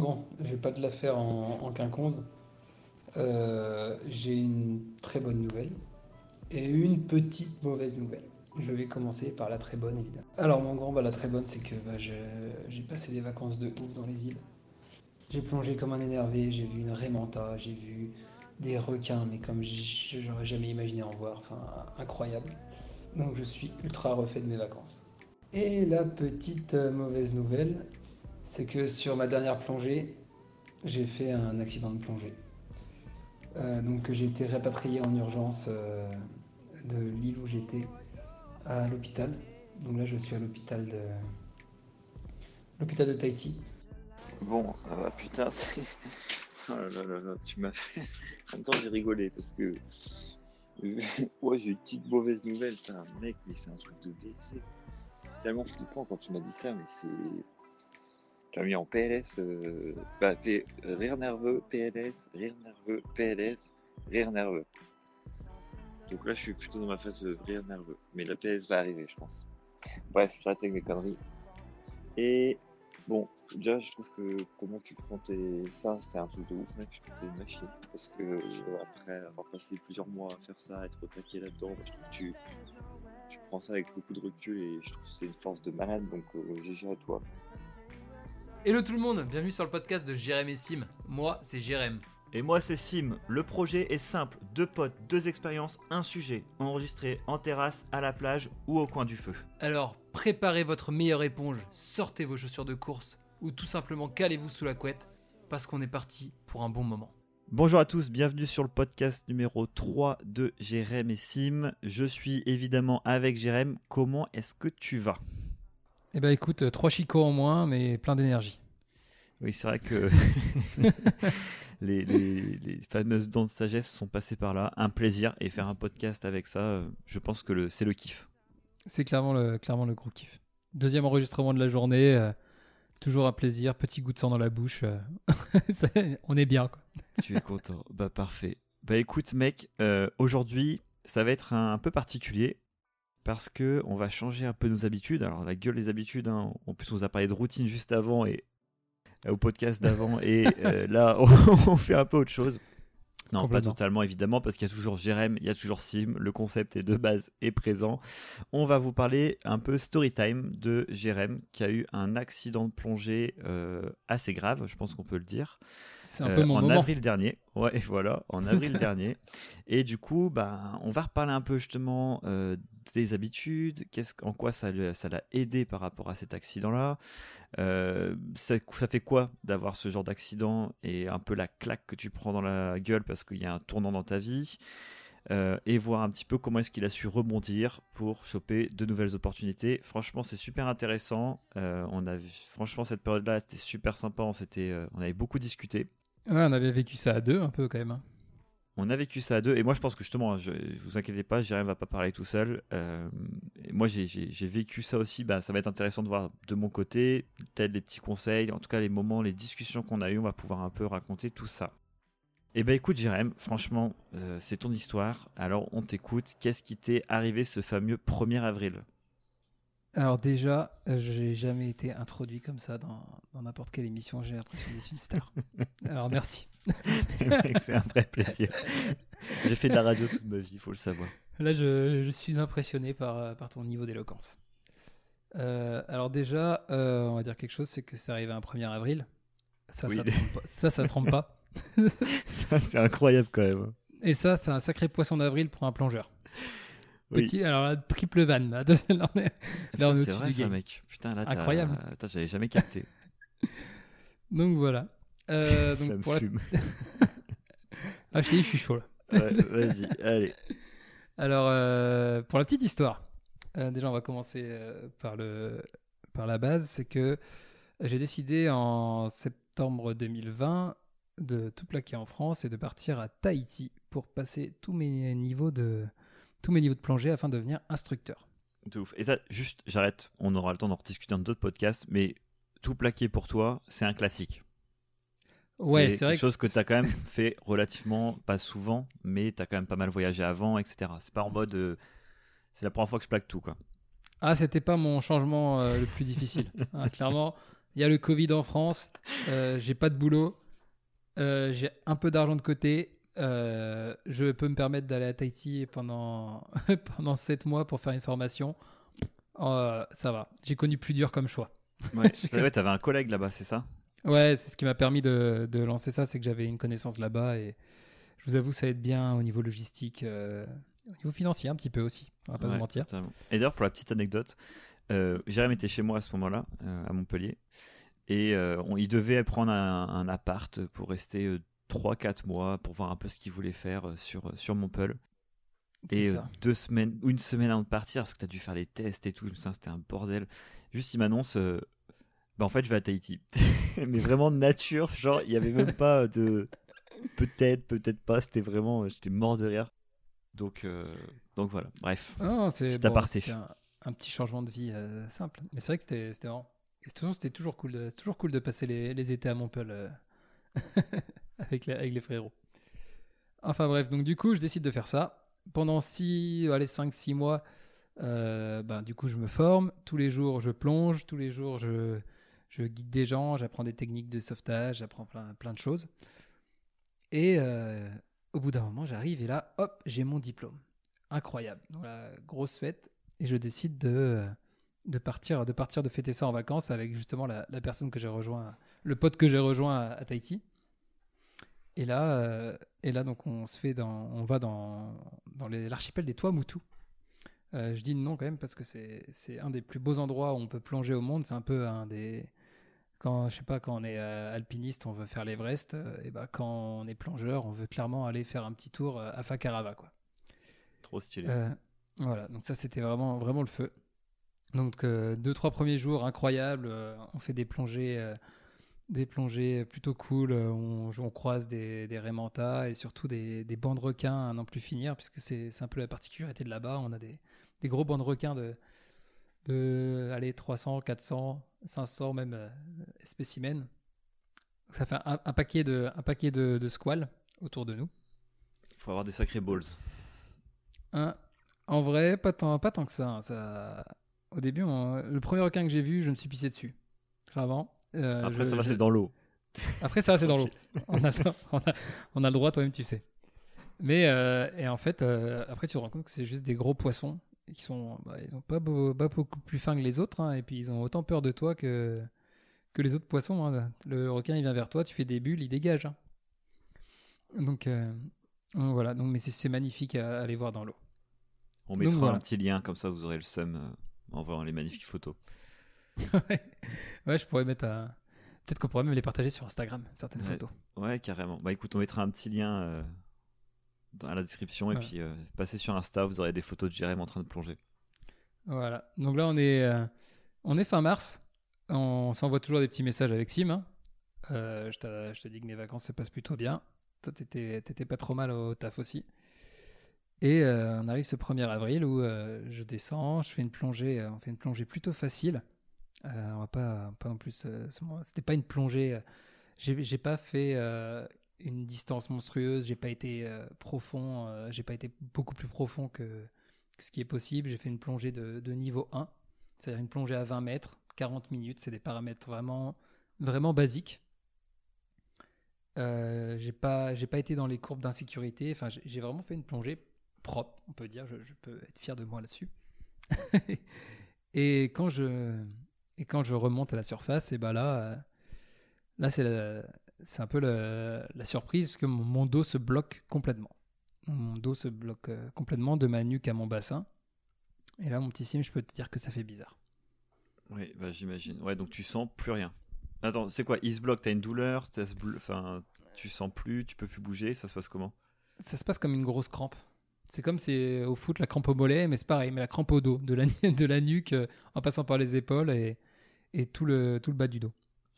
Bon, je vais pas te la faire en, en quinconze. Euh, j'ai une très bonne nouvelle et une petite mauvaise nouvelle. Je vais commencer par la très bonne, évidemment. Alors, mon grand, bah, la très bonne, c'est que bah, j'ai passé des vacances de ouf dans les îles. J'ai plongé comme un énervé, j'ai vu une rémanta, j'ai vu des requins, mais comme j'aurais jamais imaginé en voir. Enfin, incroyable. Donc, je suis ultra refait de mes vacances. Et la petite euh, mauvaise nouvelle, c'est que sur ma dernière plongée, j'ai fait un accident de plongée. Euh, donc j'ai été rapatrié en urgence euh, de l'île où j'étais à l'hôpital. Donc là je suis à l'hôpital de l'hôpital de Tahiti. Bon, ah putain. Oh là là là tu m'as fait... En même temps, j'ai rigolé parce que... ouais, j'ai une petite mauvaise nouvelle. Putain, mec, mais c'est un truc de blessé. Tellement flippant quand tu m'as dit ça, mais c'est... As mis en PLS, euh... bah, fait rire nerveux, PLS, rire nerveux, PLS, rire nerveux. Donc là, je suis plutôt dans ma phase de rire nerveux. Mais la PLS va arriver, je pense. Bref, j'arrête avec mes conneries. Et Bon, déjà, je trouve que comment tu prends tes... ça, c'est un truc de ouf, mec. Je t'es une machine. Parce que euh, après avoir passé plusieurs mois à faire ça, être au taquet là-dedans, bah, je trouve que tu... prends ça avec beaucoup de recul et je trouve que c'est une force de malade. Donc, euh, GG à toi. Hello tout le monde, bienvenue sur le podcast de Jérém et Sim. Moi, c'est Jérém. Et moi c'est Sim, le projet est simple, deux potes, deux expériences, un sujet, enregistré en terrasse, à la plage ou au coin du feu. Alors, préparez votre meilleure éponge, sortez vos chaussures de course ou tout simplement calez-vous sous la couette parce qu'on est parti pour un bon moment. Bonjour à tous, bienvenue sur le podcast numéro 3 de Jérém et Sim. Je suis évidemment avec Jérém, comment est-ce que tu vas? Eh ben écoute, euh, trois chicots en moins mais plein d'énergie. Oui c'est vrai que les, les- les fameuses dents de sagesse sont passées par là, un plaisir, et faire un podcast avec ça, euh, je pense que c'est le kiff. C'est clairement le, clairement le gros kiff. Deuxième enregistrement de la journée, euh, toujours un plaisir, petit goût de sang dans la bouche. euh, ça- on est bien quoi. Tu es content. bah parfait. Bah écoute mec, euh, aujourd'hui ça va être un, un peu particulier parce que on va changer un peu nos habitudes. Alors la gueule des habitudes, hein. en plus on nous a parlé de routine juste avant et euh, au podcast d'avant et euh, là on fait un peu autre chose. Non, pas totalement évidemment parce qu'il y a toujours Jérém, il y a toujours Sim, le concept est de base est présent. On va vous parler un peu story time de Jérém qui a eu un accident de plongée euh, assez grave, je pense qu'on peut le dire. C'est un Euh, peu mon en moment. avril dernier. Ouais, voilà, en avril dernier. Et du coup, bah, on va reparler un peu justement euh, des habitudes, qu'est-ce, en quoi ça, ça l'a aidé par rapport à cet accident-là. Euh, ça, ça fait quoi d'avoir ce genre d'accident et un peu la claque que tu prends dans la gueule parce qu'il y a un tournant dans ta vie. Euh, et voir un petit peu comment est-ce qu'il a su rebondir pour choper de nouvelles opportunités. Franchement, c'est super intéressant. Euh, on a, vu- franchement, cette période-là, c'était super sympa. On, s'était, euh, on avait beaucoup discuté. Ouais, on avait vécu ça à deux un peu quand même. hein. On a vécu ça à deux, et moi je pense que justement, je, je vous inquiétez pas, Jérém va pas parler tout seul. Et moi j'ai- j'ai j'ai vécu ça aussi, bah, ça va être intéressant de voir de mon côté, peut-être les petits conseils, en tout cas les moments, les discussions qu'on a eues, on va pouvoir un peu raconter tout ça. Et bah écoute Jérém, franchement, euh, c'est ton histoire, alors on t'écoute, qu'est-ce qui t'est arrivé ce fameux 1er avril? Alors déjà, euh, j'ai jamais été introduit comme ça dans dans n'importe quelle émission. J'ai l'impression d'être une star. Alors merci. C'est un vrai plaisir. J'ai fait de la radio toute ma vie, il faut le savoir. Là, je, je suis impressionné par, par ton niveau d'éloquence. Euh, alors déjà, euh, on va dire quelque chose, c'est que c'est arrivé un 1er avril. Ça, Oui. ça, trompe pas. ça, ça trompe pas. Ça, c'est incroyable quand même. Et ça, c'est un sacré poisson d'avril pour un plongeur. Oui. Petit, alors là, triple vanne. Là, Là, on est, là, on est Putain, c'est au-dessus vrai du ça mec, putain là Incroyable. Putain, j'avais jamais capté. Donc voilà. Euh, donc ça me la... fume. Ah, je t'ai dit, je suis chaud là. Ouais, Vas-y, allez. Alors, euh, pour la petite histoire, euh, déjà, on va commencer euh, par, le, par la base. C'est que j'ai décidé en septembre 2020 de tout plaquer en France et de partir à Tahiti pour passer tous mes niveaux de, tous mes niveaux de plongée afin de devenir instructeur. De ouf. Et ça, juste, j'arrête. On aura le temps d'en rediscuter dans d'autres podcasts, mais tout plaqué pour toi, c'est un classique. Ouais, c'est c'est vrai. quelque chose que tu as quand même fait relativement, pas souvent, mais tu as quand même pas mal voyagé avant, etc. C'est pas en mode. euh, c'est la première fois que je plaque tout, quoi. Ah, c'était pas mon changement euh, le plus difficile. Ah, clairement, il y a le Covid en France, euh, j'ai pas de boulot, euh, j'ai un peu d'argent de côté, euh, je peux me permettre d'aller à Tahiti pendant, pendant 7 mois pour faire une formation. Euh, ça va, j'ai connu plus dur comme choix. Ouais, ouais t'avais un collègue là-bas, c'est ça? Ouais, c'est ce qui m'a permis de, de lancer ça, c'est que j'avais une connaissance là-bas et je vous avoue, ça aide bien au niveau logistique, au niveau financier un petit peu aussi, on va pas se Ouais, mentir. totalement. Et d'ailleurs, pour la petite anecdote, Jérémy était chez moi à ce moment-là, à Montpellier, et euh, on- il devait prendre un, un appart pour rester 3-4 mois pour voir un peu ce qu'il voulait faire euh, sur, sur Montpellier. Et euh, ça. deux semaines ou une semaine avant de partir, parce que tu as dû faire les tests et tout, ça, c'était un bordel. Juste, il m'annonce, euh, bah en fait, je vais à Tahiti. Mais vraiment nature, genre, il n'y avait même pas de peut-être, peut-être pas, c'était vraiment, j'étais mort de rire. Donc, euh, donc voilà, bref. Non, c'est bon, un, un petit changement de vie euh, simple. Mais c'est vrai que c'était c'était marrant. Et toujours, c'était toujours cool, de, toujours cool de passer les, étés à Montpellier euh, avec, les, frérots. Enfin bref, donc du coup, je décide de faire ça. Pendant 6, allez, 5, 6 mois, euh, ben, du coup, je me forme. Tous les jours, je plonge. Tous les jours, je, guide des gens. J'apprends des techniques de sauvetage. J'apprends plein, de choses. Et euh, au bout d'un moment, j'arrive et là, hop, j'ai mon diplôme incroyable. Donc grosse fête et je décide de de partir de partir de fêter ça en vacances avec justement la, la personne que j'ai rejoint, le pote que j'ai rejoint à, à Tahiti. Et là euh, et là donc on se fait dans on va dans dans l'archipel des Tuamotu. Euh, je dis le nom quand même parce que c'est un des plus beaux endroits où on peut plonger au monde. C'est un peu un des quand je sais pas quand on est euh, alpiniste, on veut faire l'Everest. et ben quand on est plongeur, on veut clairement aller faire un petit tour à Fakarava quoi. Trop stylé. Euh, voilà, donc ça c'était vraiment, vraiment le feu. Donc euh, deux, trois premiers jours incroyables, euh, on fait des plongées, euh, des plongées plutôt cool, on, on croise des, des et surtout des, des bancs de requins à n'en plus finir, puisque c'est c'est un peu la particularité de là-bas, on a des, des gros bancs de requins de, de allez, 300, 400, 500 même spécimens. Donc ça fait un, un paquet de, un paquet de, de squales autour de nous. Il faut avoir des sacrés balls. Hein, en vrai, pas tant, pas tant que ça, hein, ça. Au début, on- le premier requin que j'ai vu, je me suis pissé dessus. Clairement. Euh, Après, je- ça va, je- c'est dans l'eau. Après, ça, c'est dans l'eau. On a, le- on, a, on a le droit, toi-même, tu sais. Mais, euh, et en fait, euh, après, tu te rends compte que c'est juste des gros poissons qui sont. bah, ils ont pas, beau- pas beaucoup plus fins que les autres, hein, et puis ils ont autant peur de toi que, que les autres poissons. hein. Le requin, il vient vers toi, tu fais des bulles, il dégage. hein. Donc, euh, donc voilà. Donc, mais c'est- magnifique à, aller voir dans l'eau. On mettra voilà. un petit lien, comme ça vous aurez le seum en voyant les magnifiques photos. ouais. Ouais, je pourrais mettre un. Peut-être qu'on pourrait même les partager sur Instagram, certaines Ouais. photos. Ouais, carrément. Bah écoute, on mettra un petit lien euh, dans la description et Voilà. puis euh, passez sur Insta, vous aurez des photos de Jérém en train de plonger. Voilà. Donc là, on est, euh, on est fin mars. On s'envoie toujours des petits messages avec Sim. hein. Euh, je, te dis que mes vacances se passent plutôt bien. Toi, t'étais pas trop mal au taf aussi. Et euh, on arrive ce 1er avril où euh, je descends, je fais une plongée, euh, on fait une plongée plutôt facile. On va pas, pas non plus. C'était pas une plongée. j'ai pas fait une distance monstrueuse. J'ai pas été profond. j'ai pas été beaucoup plus profond que, ce qui est possible. J'ai fait une plongée de, niveau 1, c'est-à-dire une plongée à 20 mètres, 40 minutes. C'est des paramètres vraiment, vraiment basiques. Euh, j'ai pas, pas été dans les courbes d'insécurité. Enfin, j'ai vraiment fait une plongée propre, on peut dire. Je, je peux être fier de moi là-dessus. et quand je, et quand je remonte à la surface, et ben là, euh, là c'est la- c'est un peu la, la surprise parce que mon, mon dos se bloque complètement. Mon dos se bloque euh, complètement de ma nuque à mon bassin. Et là, mon petit sim, je peux te dire que ça fait bizarre. Oui, bah j'imagine. Ouais, donc tu sens plus rien. Attends, c'est quoi? Il se bloque, t'as une douleur, se blo- enfin, tu sens plus, tu peux plus bouger, ça se passe comment? Ça se passe comme une grosse crampe. C'est comme c'est au foot la crampe au mollet, mais c'est pareil, mais la crampe au dos, de la, de la nuque euh, en passant par les épaules et, et tout, le, tout le bas du dos.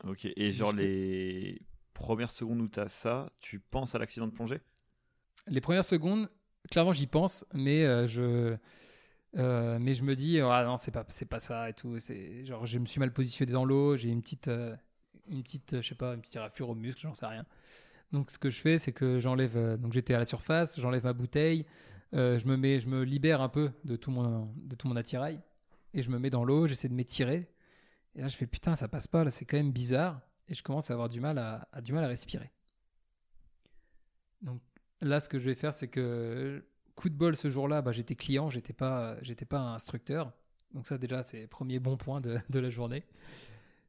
Ok, et genre Jusque- les premières secondes où t'as ça, tu penses à l'accident de plongée? Les premières secondes, clairement, j'y pense, mais euh, je. euh, mais je me dis, ah non, c'est pas, c'est pas ça et tout. C'est genre, je me suis mal positionné dans l'eau, j'ai une petite, euh, une petite, je sais pas, une petite éraflure au muscle, j'en sais rien. Donc, ce que je fais, c'est que j'enlève. donc, j'étais à la surface, j'enlève ma bouteille, euh, je me libère un peu de tout mon, attirail et je me mets dans l'eau, j'essaie de m'étirer Et là, je fais putain, ça passe pas, là, c'est quand même bizarre. Et je commence à avoir du mal à, respirer. Donc là, ce que je vais faire, c'est que coup de bol ce jour-là, bah, j'étais client, j'étais pas, j'étais pas instructeur. Donc ça, déjà, c'est premier bon point de, la journée.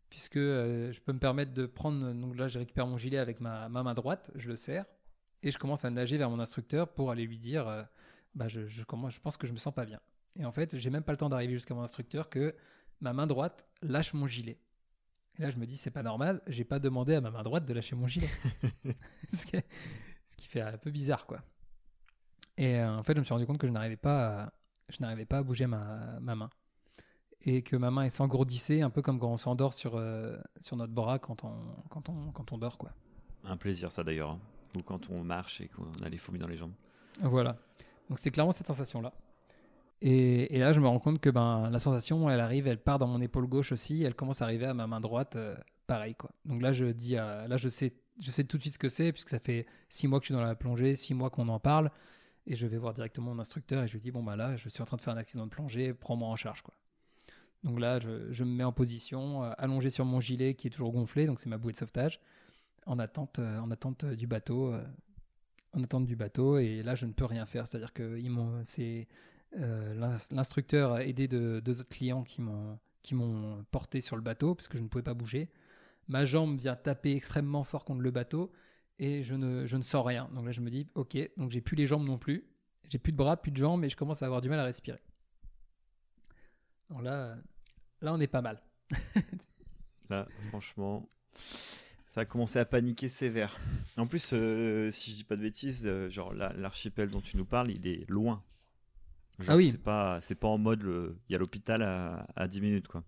Puisque euh, je peux me permettre de prendre. Donc là, je récupère mon gilet avec ma, ma main droite, je le serre. Et je commence à nager vers mon instructeur pour aller lui dire euh, bah, je, je, commence- je pense que je me sens pas bien. Et en fait, j'ai même pas le temps d'arriver jusqu'à mon instructeur que ma main droite lâche mon gilet. Et là, je me dis, c'est pas normal, j'ai pas demandé à ma main droite de lâcher mon gilet. ce, qui est- ce qui fait un peu bizarre, quoi. Et euh, en fait, je me suis rendu compte que je n'arrivais pas à, je n'arrivais pas à bouger ma, ma main. Et que ma main s'engourdissait, un peu comme quand on s'endort sur, euh, sur notre bras quand on, quand, on, quand on dort, quoi. Un plaisir, ça d'ailleurs. hein. Ou quand on marche et qu'on a les fourmis dans les jambes. Voilà. Donc c'est clairement cette sensation-là. Et, et là, je me rends compte que ben, la sensation, elle arrive, elle part dans mon épaule gauche aussi, elle commence à arriver à ma main droite, euh, pareil quoi. Donc là, je dis, là, je sais, je sais tout de suite ce que c'est, puisque ça fait six mois que je suis dans la plongée, six mois qu'on en parle, et je vais voir directement mon instructeur et je lui dis, bon bah là, je suis en train de faire un accident de plongée, prends-moi en charge quoi. Donc là, je, je me mets en position, euh, allongé sur mon gilet qui est toujours gonflé, donc c'est ma bouée de sauvetage, en attente, euh, en attente du bateau. En attente du bateau et là je ne peux rien faire. C'est à dire que ils m'ont c'est euh, l'ins- l'instructeur a aidé de deux autres clients qui m'ont porté sur le bateau parce que je ne pouvais pas bouger. Ma jambe vient taper extrêmement fort contre le bateau et je ne je ne sens rien. Donc là je me dis ok donc j'ai plus les jambes non plus. J'ai plus de bras plus de jambes et je commence à avoir du mal à respirer. Donc là là on est pas mal. Là, franchement, ça a commencé à paniquer sévère. En plus, euh, si je dis pas de bêtises, euh, genre la- l'archipel dont tu nous parles, il est loin. Genre, Ah oui. C'est pas, c'est pas en mode, il y a l'hôpital à, à 10 minutes, quoi.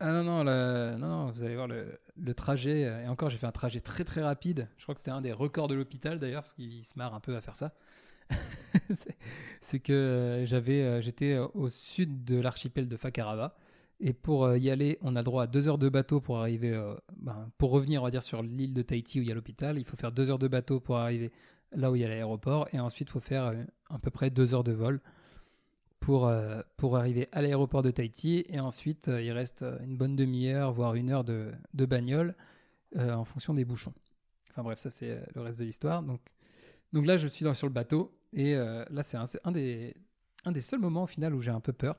Ah non, non, le- non, non, vous allez voir le, le trajet. euh, Et encore, j'ai fait un trajet très très rapide. Je crois que c'était un des records de l'hôpital d'ailleurs, parce qu'il se marre un peu à faire ça. C'est- que j'avais, j'étais au sud de l'archipel de Fakarava. Et pour euh, y aller, on a droit à deux heures de bateau pour arriver, euh, ben, pour revenir, on va dire, sur l'île de Tahiti où il y a l'hôpital. Il faut faire deux heures de bateau pour arriver là où il y a l'aéroport. Et ensuite, il faut faire euh, à peu près deux heures de vol pour, pour arriver à l'aéroport de Tahiti. Et ensuite, il reste une bonne demi-heure, voire une heure de, de bagnole en fonction des bouchons. Enfin bref, ça c'est le reste de l'histoire. Donc, donc là, je suis dans, sur le bateau. Et là, c'est un des, un des seuls moments au final où j'ai un peu peur.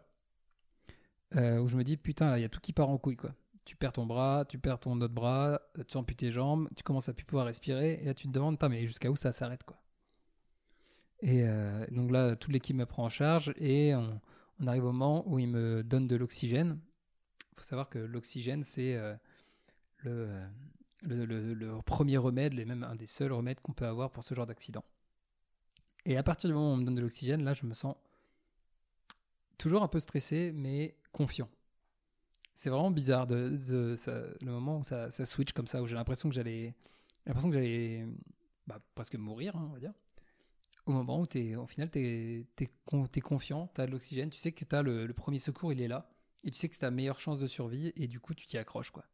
Euh, où je me dis, putain, là, il y a tout qui part en couille, quoi. Tu perds ton bras, tu perds ton autre bras, tu ampues tes jambes, tu commences à plus pouvoir respirer. Et là, tu te demandes, mais jusqu'à où ça s'arrête, quoi. Et euh, donc là, toute l'équipe me prend en charge et on, arrive au moment où il me donne de l'oxygène. Il faut savoir que l'oxygène, c'est euh, le- le premier remède, et même un des seuls remèdes qu'on peut avoir pour ce genre d'accident. Et à partir du moment où on me donne de l'oxygène, là, je me sens toujours un peu stressé, mais confiant. C'est vraiment bizarre de, le moment où ça, switch comme ça, où j'ai l'impression que j'allais, l'impression que j'allais bah, presque mourir, hein, on va dire au moment où es, au final tu es, confiant, tu as de l'oxygène, tu sais que tu le, le premier secours, il est là, et tu sais que c'est ta meilleure chance de survie, et du coup tu t'y accroches. quoi.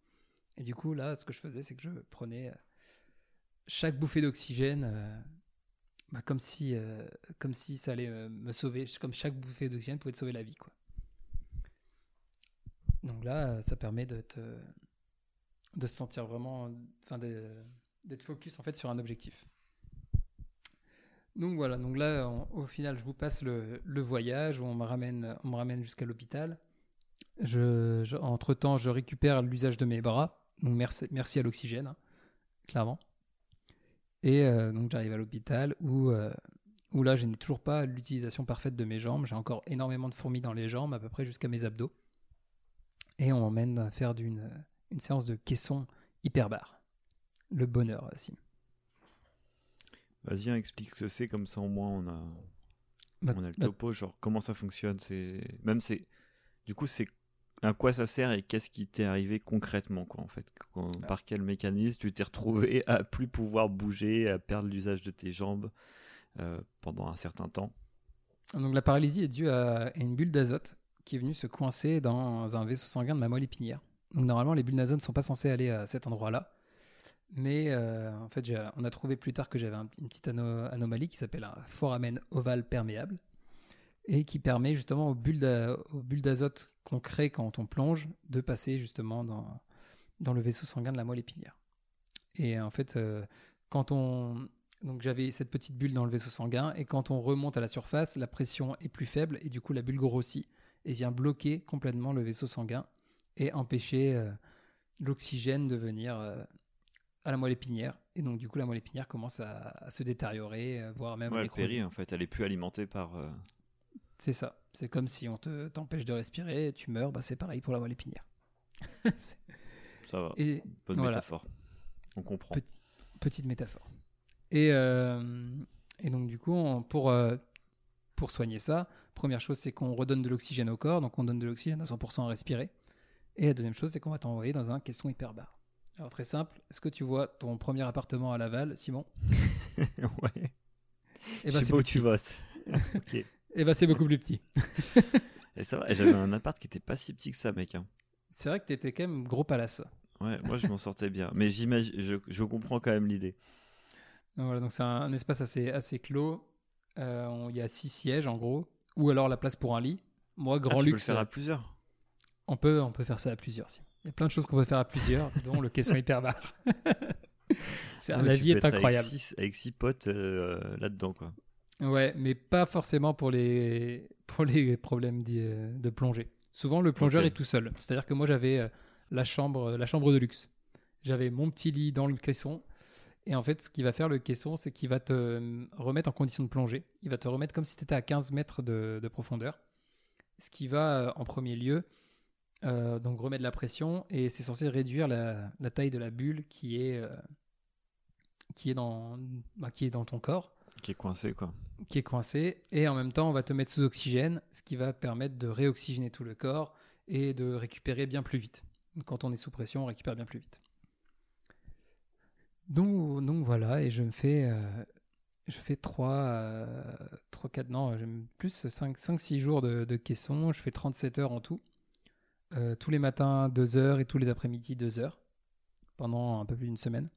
Et du coup là, ce que je faisais, c'est que je prenais euh, chaque bouffée d'oxygène euh, bah, comme, si, euh, comme si ça allait euh, me sauver, comme chaque bouffée d'oxygène pouvait te sauver la vie. quoi. Donc là, euh, ça permet de, se sentir vraiment, enfin d'être focus en fait sur un objectif. Donc voilà, donc là, au final, je vous passe le, voyage où on me ramène, on me ramène jusqu'à l'hôpital. Je- entre-temps, je récupère l'usage de mes bras. Donc merci, merci à l'oxygène, hein, clairement. Et euh, donc j'arrive à l'hôpital où, euh, où là, je n'ai toujours pas l'utilisation parfaite de mes jambes. J'ai encore énormément de fourmis dans les jambes, à peu près jusqu'à mes abdos. Et on m'emmène faire d'une, une séance de caisson hyperbare. Le bonheur, Sim. Vas-y, hein, explique ce que c'est, comme ça au moins on a, Bah, on a le bah, topo, genre comment ça fonctionne. C'est même c'est, du coup c'est à quoi ça sert et qu'est-ce qui t'est arrivé concrètement quoi en fait? Quand- Ah. par quel mécanisme tu t'es retrouvé à plus pouvoir bouger, à perdre l'usage de tes jambes euh, pendant un certain temps? Donc la paralysie est due à une bulle d'azote qui est venue se coincer dans un vaisseau sanguin de ma moelle épinière. Donc normalement les bulles d'azote ne sont pas censées aller à cet endroit-là. Mais euh, en fait on a trouvé plus tard que j'avais un- une petite ano- anomalie qui s'appelle un foramen ovale perméable. Et qui permet justement aux bulles d'azote qu'on crée quand on plonge de passer justement dans, dans le vaisseau sanguin de la moelle épinière. Et en fait, euh, quand on. Donc j'avais cette petite bulle dans le vaisseau sanguin, et quand on remonte à la surface, la pression est plus faible, et du coup la bulle grossit, et vient bloquer complètement le vaisseau sanguin, et empêcher euh, l'oxygène de venir euh, à la moelle épinière. Et donc du coup la moelle épinière commence à, à se détériorer, voire même Ouais, elle périt en fait, elle est plus alimentée par. euh, C'est ça. C'est comme si on te t'empêche de respirer, et tu meurs, bah, c'est pareil pour la moelle épinière. C'est- Ça va, et bonne voilà. métaphore. On comprend. Petit- petite métaphore. Et, euh, et donc, du coup, on- pour, euh, pour soigner ça, première chose, c'est qu'on redonne de l'oxygène au corps, donc on donne de l'oxygène à 100% à respirer. Et la deuxième chose, c'est qu'on va t'envoyer dans un caisson hyperbare. Alors, très simple, est-ce que tu vois ton premier appartement à Laval, Simon? Ouais. Eh Je ben, sais c'est pas où tu vas. ok. Eh ben, c'est beaucoup plus petit. Et ça va, j'avais un appart qui était pas si petit que ça, mec. hein. C'est vrai que t'étais quand même gros palace. Ouais, moi je m'en sortais bien. Mais j'imagine, je, je comprends quand même l'idée. Donc voilà, donc c'est un, un espace assez, assez clos. Euh, Il y a six sièges en gros, ou alors la place pour un lit. Moi, Ah, grand tu peux le luxe. faire à plusieurs. On peut, on peut faire ça à plusieurs. si. Il y a plein de choses qu'on peut faire à plusieurs, dont le caisson hyperbare. C'est- Ah la vie est être avec incroyable. six- Avec six, potes euh, là-dedans, quoi. Ouais, mais pas forcément pour les, pour les problèmes d'y- de plongée. Souvent, le plongeur est tout seul. C'est-à-dire que moi, j'avais euh, la chambre, la chambre de luxe. J'avais mon petit lit dans le caisson. Et en fait, ce qu'il va faire, le caisson, c'est qu'il va te euh, remettre en condition de plongée. Il va te remettre comme si tu étais à 15 mètres de, de profondeur. Ce qui va, euh, en premier lieu, euh, donc remettre la pression. Et c'est censé réduire la, la taille de la bulle qui est, euh, qui est, dans, bah, qui est dans ton corps Qui est coincé, quoi. qui est coincé et en même temps on va te mettre sous oxygène, ce qui va permettre de réoxygéner tout le corps et de récupérer bien plus vite. Quand on est sous pression, on récupère bien plus vite. Donc, voilà, et je me fais, euh, fais 3, 3 4, non, plus 5, 5 6 jours de, de caisson, je fais 37 heures en tout. Euh, tous les matins 2 heures et tous les après-midi 2 heures pendant un peu plus d'une semaine.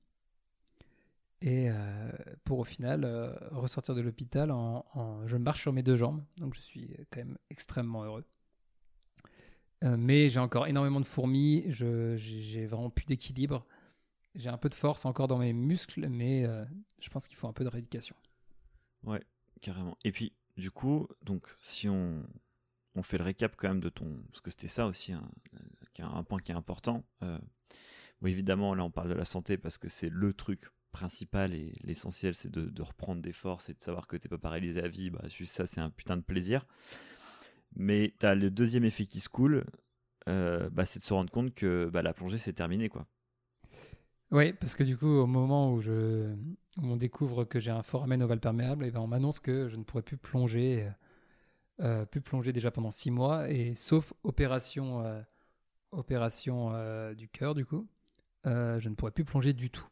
Et euh, pour au final euh, ressortir de l'hôpital en, je marche sur mes deux jambes, donc je suis quand même extrêmement heureux. Euh, mais j'ai encore énormément de fourmis, j'ai vraiment plus d'équilibre. J'ai un peu de force encore dans mes muscles, mais je pense qu'il faut un peu de rééducation. Ouais, carrément. Et puis, du coup, donc, si on, on fait le récap quand même de ton. Parce que c'était ça aussi, est un point qui est important. Évidemment, là, on parle de la santé parce que c'est le truc principal et l'essentiel, c'est de, reprendre des forces et de savoir que t'es pas paralysé à vie. Bah, juste ça, c'est un putain de plaisir. Mais t'as le deuxième effet qui se coule, euh, bah, c'est de se rendre compte que bah, la plongée, c'est terminé, quoi. Oui, parce que du coup, au moment où, je, on découvre que j'ai un foramen ovale perméable, et ben on m'annonce que je ne pourrai plus plonger, euh, plus plonger déjà pendant six mois, et sauf opération, euh, opération du cœur, du coup, je ne pourrai plus plonger du tout.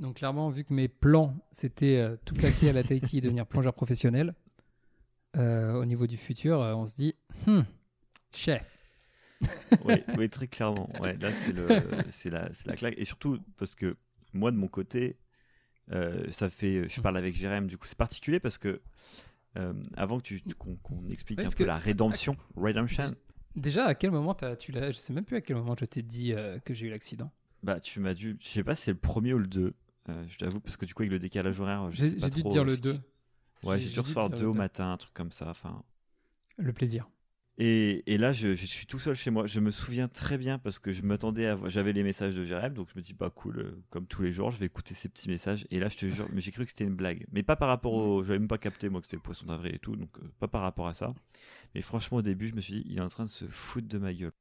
Donc clairement, vu que mes plans, c'était euh, tout plaquer à la Tahiti et devenir plongeur professionnel, euh, au niveau du futur, euh, on se dit, hmm, chais. oui, très clairement. Ouais, là, c'est le, c'est la, c'est la claque. Et surtout parce que moi, de mon côté, ça fait, je parle avec Jérém. Du coup, c'est particulier parce que avant que tu, qu'on, explique Ouais, un peu la rédemption, redemption, Déjà, à quel moment t'as- tu l'as Je sais même plus à quel moment je t'ai dit que j'ai eu l'accident. bah, tu m'as dû, je sais pas si c'est le premier ou le 2 euh, je t'avoue parce que du coup avec le décalage horaire, je J'ai dû te dire le ce 2. qui- Ouais, J'ai- dû recevoir dire deux le au deux. matin, un truc comme ça. Enfin, Le plaisir. Et, et là, je, je suis tout seul chez moi. Je me souviens très bien parce que je m'attendais à. J'avais les messages de Jérém, donc je me dis, bah cool, euh, comme tous les jours, je vais écouter ces petits messages. Et là, je te jure, mais j'ai cru que c'était une blague. Mais pas par rapport au. J'avais même pas capté, moi, que c'était le poisson d'avril et tout, donc euh, pas par rapport à ça. Mais franchement, au début, je me suis dit, il est en train de se foutre de ma gueule.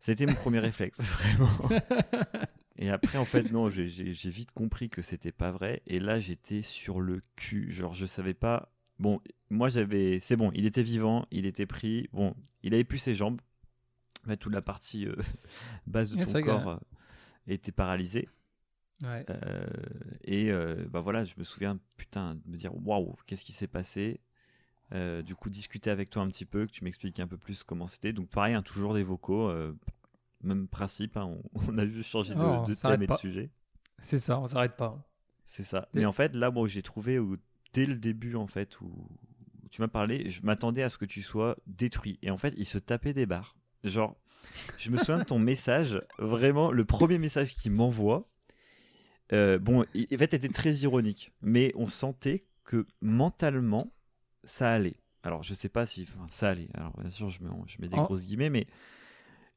C'était mon premier réflexe, vraiment. Et après, en fait, non, j'ai- vite compris que c'était pas vrai. Et là, j'étais sur le cul. Genre, je savais pas. Bon, moi, j'avais. C'est bon, il était vivant, il était pris. Bon, il avait plus ses jambes. Mais toute la partie euh, basse de Ouais, ton corps euh, était paralysée. Ouais. Euh, et euh, bah voilà, je me souviens, putain, de me dire waouh, qu'est-ce qui s'est passé? Euh, Du coup, discuter avec toi un petit peu, que tu m'expliques un peu plus comment c'était. Donc, pareil, hein, toujours des vocaux, euh, même principe, hein, on, on a juste changé de, Oh, thème et de sujet. C'est ça, on s'arrête pas. C'est ça. Mais en fait, là, moi, j'ai trouvé où, dès le début, en fait, où tu m'as parlé, je m'attendais à ce que tu sois détruit. Et en fait, il se tapait des barres. Genre, je me souviens de ton message, vraiment, le premier message qu'il m'envoie. Euh, bon, il- en fait, était très ironique, mais on sentait que mentalement, ça allait. Alors, je sais pas si ça allait. Alors, bien sûr, je mets, je mets des grosses guillemets, mais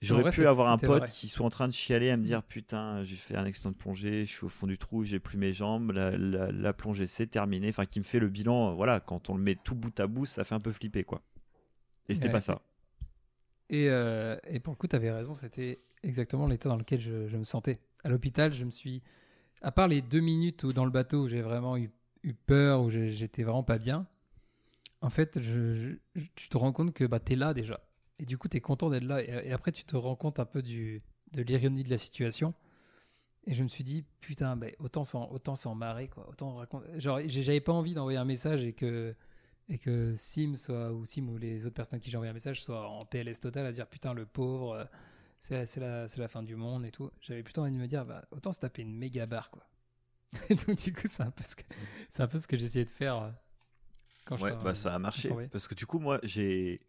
j'aurais vrai, pu avoir un pote vrai. qui soit en train de chialer à me dire Putain, j'ai fait un accident de plongée, je suis au fond du trou, j'ai plus mes jambes, la, la- la plongée c'est terminé. Enfin, qui me fait le bilan. euh, Voilà, quand on le met tout bout à bout, ça fait un peu flipper, quoi. Et c'était Ouais. pas ça. Et, euh, et pour le coup, tu avais raison, c'était exactement l'état dans lequel je, je me sentais. À l'hôpital, je me suis. À part les deux minutes où, dans le bateau où j'ai vraiment eu, eu peur, où j'étais vraiment pas bien, en fait, je, je- tu te rends compte que bah, tu es là déjà. Et du coup, tu es content d'être là. Et, et après, tu te rends compte un peu du, de l'ironie de la situation. Et je me suis dit, putain, bah, autant s'en autant s'en marrer. Quoi. Autant raconter. Genre, j'avais pas envie d'envoyer un message et que, et que Sim soit, ou Sim ou les autres personnes à qui j'ai envoyé un message soient en PLS total à dire, putain, le pauvre, euh, c'est la, c'est la fin du monde et tout. J'avais plutôt envie de me dire, bah, autant se taper une méga barre, quoi. Et donc, du coup, c'est un peu ce que, c'est un peu ce que j'essayais de faire euh, quand je Ouais, bah ça a marché. Parce que du coup, moi, j'ai.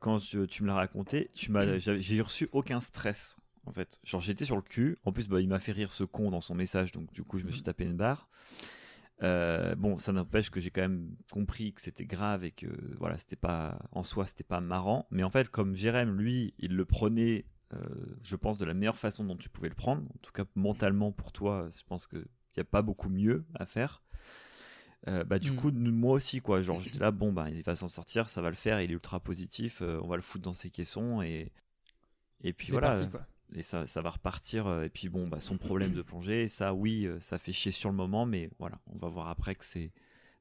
Quand je- tu me l'as raconté, tu m'as, j'ai reçu aucun stress, en fait. Genre, j'étais sur le cul. En plus, bah, il m'a fait rire ce con dans son message, donc du coup, je me suis tapé une barre. Euh, bon, ça n'empêche que j'ai quand même compris que c'était grave et que voilà, c'était pas en soi, c'était pas marrant. Mais en fait, comme Jérém, lui, il le prenait, euh, je pense, de la meilleure façon dont tu pouvais le prendre. En tout cas, mentalement pour toi, je pense qu'il n'y a pas beaucoup mieux à faire. Euh, bah du Mm. coup moi aussi quoi genre j'étais là bon bah il va s'en sortir ça va le faire il est ultra positif euh, on va le foutre dans ses caissons et et puis voilà parti, quoi. et ça, ça va repartir euh, et puis bon bah son problème de plongée ça oui ça fait chier sur le moment mais voilà on va voir après que c'est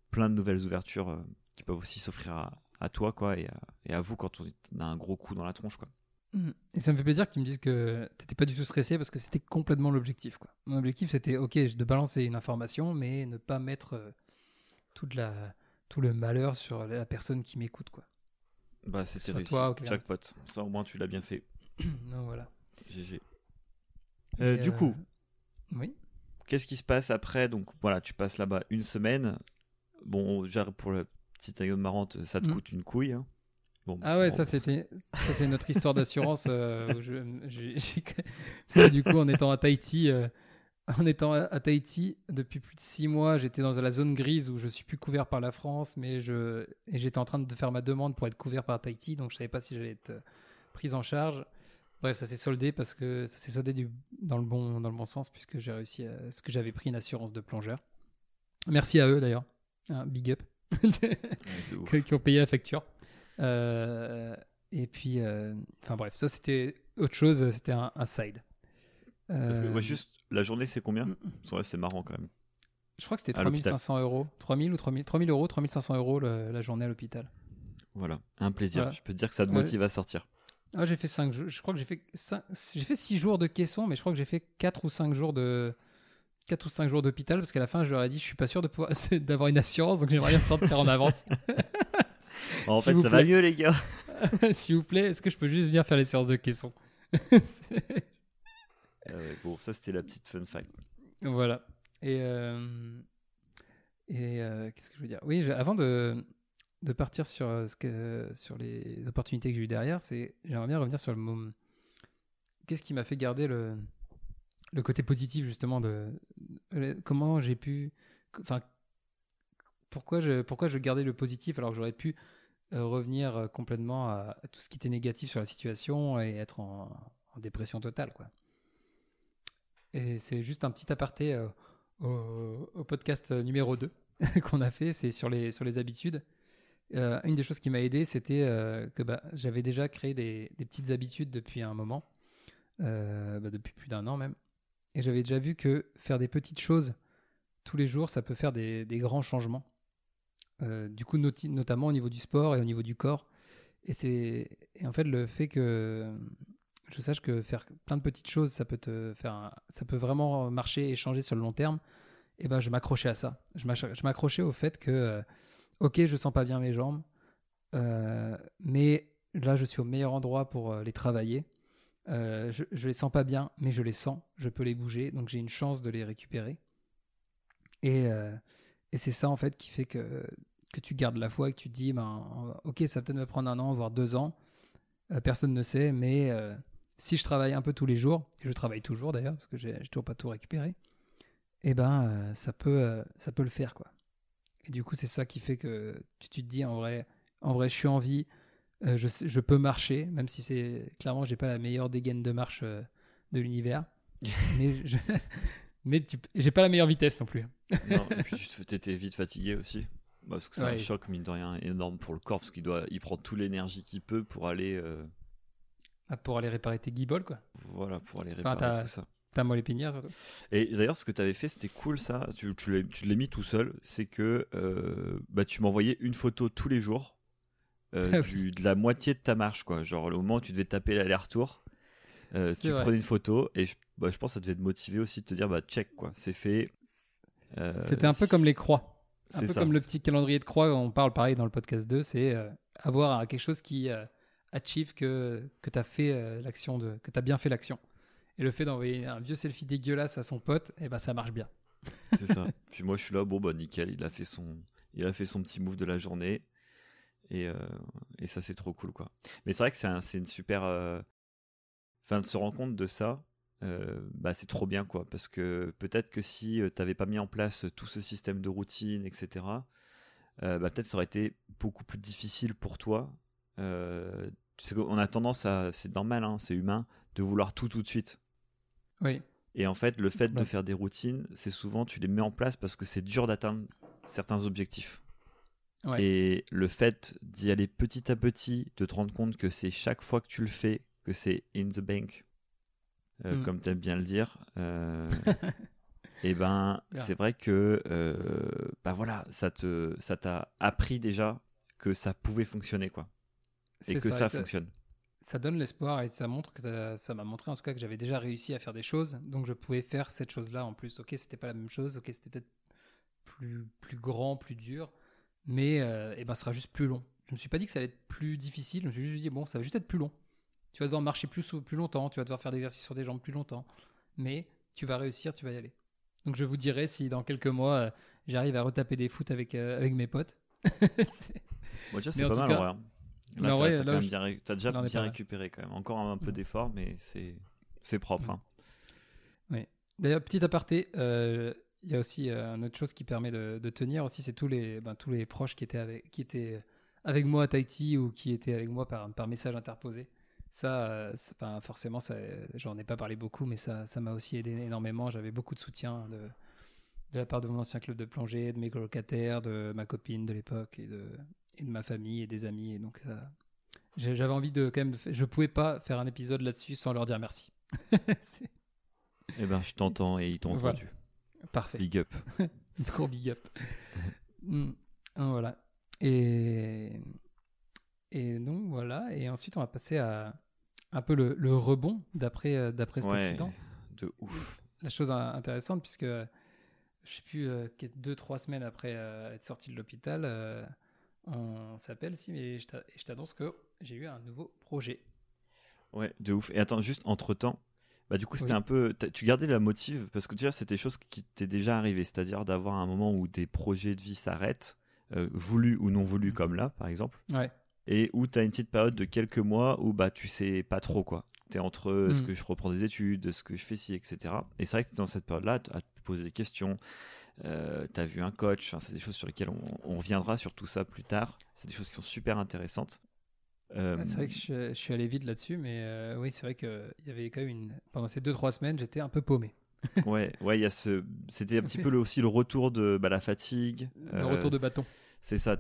plein de nouvelles ouvertures euh, qui peuvent aussi s'offrir à, à toi quoi et à, et à vous quand on a un gros coup dans la tronche quoi Mm. Et ça me fait plaisir tu me dises que t'étais pas du tout stressé parce que c'était complètement l'objectif. quoi. Mon objectif c'était ok de balancer une information mais ne pas mettre toute la, tout le malheur sur la personne qui m'écoute. quoi. bah c'était réussi toi jackpot ça au moins tu l'as bien fait Donc voilà. GG Euh, Et, du euh, coup Oui. Qu'est-ce qui se passe après? Donc voilà, tu passes là-bas une semaine. Bon, genre pour la petite anecdote marrante, ça te Mm. coûte une couille. hein. Bon, Ah ouais, bon, ça bon, c'était ça c'est notre histoire d'assurance euh, du coup en étant à Tahiti euh, en étant à Tahiti depuis plus de six mois, j'étais dans la zone grise où je suis plus couvert par la France, mais je j'étais en train de faire ma demande pour être couvert par Tahiti, donc je savais pas si j'allais être euh, prise en charge. Bref, ça s'est soldé parce que ça s'est soldé du, dans le bon dans le bon sens puisque j'ai réussi à ce que j'avais pris une assurance de plongeur. Merci à eux d'ailleurs, Un big up. ouais, qui ont payé la facture. Euh, et puis, euh, enfin bref, ça c'était autre chose, c'était un, un side. Parce que Euh, ouais, juste la journée, c'est combien? Mm, ouais, C'est marrant quand même. Je crois que c'était à l'hôpital. 3500 euros. 3000 ou 3000, 3000 euros, 3500 euros le- la journée à l'hôpital. Voilà, un plaisir. Voilà. Je peux te dire que ça te Ouais. motive à sortir. Ah, j'ai fait 5 jours. Je crois que j'ai fait, cinq- j'ai fait 6 jours de caisson, mais je crois que j'ai fait 4 ou 5 jours de. 4 ou 5 jours d'hôpital parce qu'à la fin je leur ai dit je suis pas sûr de pouvoir d'avoir une assurance donc j'aimerais bien sortir en avance En fait, ça va mieux, les gars. s'il vous plaît est-ce que je peux juste venir faire les séances de caisson? Ah bon, ça, c'était la petite fun fact. Voilà. Et, euh, euh, qu'est-ce que je veux dire? Oui, avant de, de partir sur, euh, ce que, sur les opportunités que j'ai eues derrière, c'est j'aimerais bien revenir sur le moment. Qu'est-ce qui m'a fait garder le, le côté positif justement de, comment j'ai pu, enfin, pourquoi je, pourquoi je gardais le positif alors que j'aurais pu revenir complètement à, à tout ce qui était négatif sur la situation et être en, en dépression totale, quoi. Et c'est juste un petit aparté euh, au, podcast numéro 2 qu'on a fait, c'est sur les, sur les habitudes. Euh, une des choses qui m'a aidé, c'était euh, que bah, j'avais déjà créé des, des petites habitudes depuis un moment, bah, depuis plus d'un an même. Et j'avais déjà vu que faire des petites choses tous les jours, ça peut faire des, des grands changements. Du coup, notamment au niveau du sport et au niveau du corps. Et, et en fait, le fait que je sache que faire plein de petites choses, ça peut te faire, ça peut vraiment marcher et changer sur le long terme. Et ben, je m'accrochais à ça. Je m'accrochais au fait que, euh, ok, je sens pas bien mes jambes, euh, mais là, je suis au meilleur endroit pour euh, les travailler. Je, je les sens pas bien, mais je les sens, je peux les bouger, donc j'ai une chance de les récupérer. Et, c'est ça en fait qui fait que que tu gardes la foi et que tu te dis, ben, ok, ça va peut-être me prendre un an, voire deux ans. Personne ne sait, mais si je travaille un peu tous les jours, et je travaille toujours d'ailleurs, parce que j'ai toujours pas tout récupéré, et eh ben, euh, ça, peut, ça peut le faire, quoi. Et du coup, c'est ça qui fait que tu, te dis, en vrai, en vrai, je suis en vie, je, je, peux marcher, même si c'est clairement, j'ai pas la meilleure dégaine de marche de l'univers. mais je, mais j'ai pas la meilleure vitesse non plus. non, et puis tu étais vite fatigué aussi. Bah, parce que c'est un choc, mine de rien, énorme pour le corps, parce qu'il doit, il prend toute l'énergie qu'il peut pour aller. Euh, ah, pour aller réparer tes guibolles, quoi. Voilà, pour aller réparer tout ça. T'as moelle épinière, surtout. Et d'ailleurs, ce que tu avais fait, c'était cool, ça. Tu, tu l'as mis tout seul. C'est que euh, bah, tu m'envoyais une photo tous les jours euh, ah de la moitié de ta marche, quoi. Genre, le moment où tu devais taper l'aller-retour. tu prenais une photo et je, bah, je pense que ça devait te motiver aussi de te dire bah check quoi c'est fait c'était un peu comme les croix un peu comme le petit calendrier de croix, on parle pareil dans le podcast 2, c'est euh, avoir quelque chose qui euh, achieve que, que tu as fait euh, l'action, de, que tu as bien fait l'action. Et le fait d'envoyer un vieux selfie dégueulasse à son pote, et eh ben, ça marche bien. C'est ça. Puis moi, je suis là, bon, bah nickel, il a fait son, il a fait son petit move de la journée. Et, et ça, c'est trop cool, quoi. Mais c'est vrai que c'est un, une super. Enfin, de se rendre compte de ça, euh, bah, c'est trop bien quoi parce que peut-être que si euh, tu n'avais pas mis en place tout ce système de routine etc euh, bah, peut-être ça aurait été beaucoup plus difficile pour toi on a tendance à c'est normal hein, c'est humain de vouloir tout tout de suite oui et en fait le fait de faire des routines c'est souvent tu les mets en place parce que c'est dur d'atteindre certains objectifs et le fait d'y aller petit à petit de te rendre compte que c'est chaque fois que tu le fais que c'est in the bank euh, mm. comme tu aimes bien le dire. Euh, et ben, c'est vrai que euh, bah voilà, ça te, ça t'a appris déjà que ça pouvait fonctionner, quoi. Et que ça, fonctionne. Ça donne l'espoir et ça montre que ça m'a montré en tout cas que j'avais déjà réussi à faire des choses, donc je pouvais faire cette chose-là en plus. Ok, c'était pas la même chose, ok, c'était peut-être plus, plus grand, plus dur, mais et ben, ce sera juste plus long. Je me suis pas dit que ça allait être plus difficile, je me suis juste dit bon, ça va juste être plus long. Tu vas devoir marcher plus, plus longtemps, tu vas devoir faire des exercices sur des jambes plus longtemps. Mais tu vas réussir, tu vas y aller. Donc je vous dirai si dans quelques mois, euh, j'arrive à retaper des foot avec, euh, avec mes potes. bon, déjà, c'est pas mal cas... Là, t'as, déjà bien récupéré quand même. Encore un, peu d'effort, mais c'est, c'est propre. Hein. Oui. D'ailleurs, petit aparté, euh, il y a aussi une autre chose qui permet de, de tenir aussi, c'est tous les, ben, tous les proches qui étaient avec, qui étaient avec moi à Tahiti ou qui étaient avec moi par, par message interposé. Ça, euh, forcément, j'en ai pas parlé beaucoup, mais ça, ça m'a aussi aidé énormément. J'avais beaucoup de soutien de, de la part de mon ancien club de plongée, de mes colocataires, de ma copine de l'époque et de, et de ma famille et des amis. Et donc, j'avais envie de quand même, je pouvais pas faire un épisode là-dessus sans leur dire merci. eh ben, je t'entends et ils t'ont entendu. Parfait. Big up. Gros big up. Mm. voilà. Et, et donc voilà, et ensuite on va passer à un peu le, rebond d'après euh, d'après cet accident. De ouf. La chose intéressante, puisque je sais plus, euh, deux, trois semaines après euh, être sorti de l'hôpital, on s'appelle, si, mais je t'annonce que j'ai eu un nouveau projet. Ouais, de ouf. Et attends, juste entre temps, bah, du coup, c'était un peu. Tu gardais la motive parce que déjà, c'était des choses qui t'est déjà arrivé, c'est-à-dire d'avoir un moment où des projets de vie s'arrêtent, voulus ou non voulus, comme là, par exemple. Ouais et où tu as une petite période de quelques mois où bah tu sais pas trop quoi. Tu es entre euh, ce mm. que je reprends des études, ce que je fais ci, etc. Et c'est vrai que dans cette période-là, à te poser des questions, euh, tu as vu un coach, c'est des choses sur lesquelles on, reviendra sur tout ça plus tard. C'est des choses qui sont super intéressantes. Euh, c'est vrai que je, suis allé vite là-dessus, mais oui, c'est vrai qu'il y avait quand même une. Pendant ces 2-3 semaines, j'étais un peu paumé. ouais, ouais, il y a ce. C'était un petit peu aussi le retour de bah, la fatigue. Le retour de bâton. C'est ça,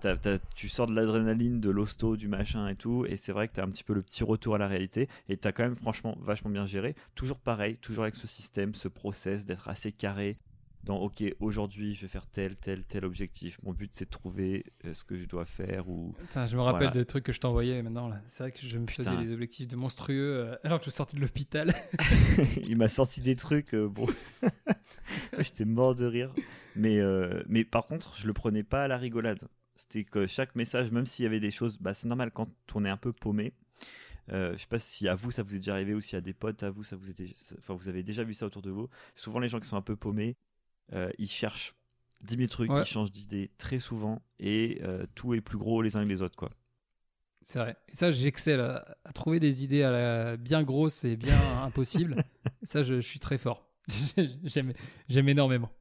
tu sors de l'adrénaline, de l'hosto, du machin et tout, et c'est vrai que tu as un petit peu le petit retour à la réalité, et tu as quand même franchement vachement bien géré. Toujours pareil, toujours avec ce système, ce process d'être assez carré dans ok, aujourd'hui je vais faire tel, tel, tel objectif. Mon but c'est de trouver euh, ce que je dois faire. ou je me rappelle des trucs que je t'envoyais maintenant. C'est vrai que je me faisais des objectifs de monstrueux euh, alors que je sortais de l'hôpital. Il m'a sorti des trucs, euh, bon. J'étais mort de rire. Mais, euh, mais par contre, je le prenais pas à la rigolade. C'était que chaque message, même s'il y avait des choses, bah, c'est normal quand on est un peu paumé. Euh, je sais pas si à vous ça vous est déjà arrivé ou si à des potes à vous ça vous était, enfin vous avez déjà vu ça autour de vous. Souvent les gens qui sont un peu paumés, euh, ils cherchent 10 000 trucs, Ouais. ils changent d'idée très souvent et euh, tout est plus gros les uns que les autres. quoi. C'est vrai. Et ça, j'excelle à, à trouver des idées à la- bien grosses et bien impossibles. Ça, je, je suis très fort. J'aime j'aime énormément.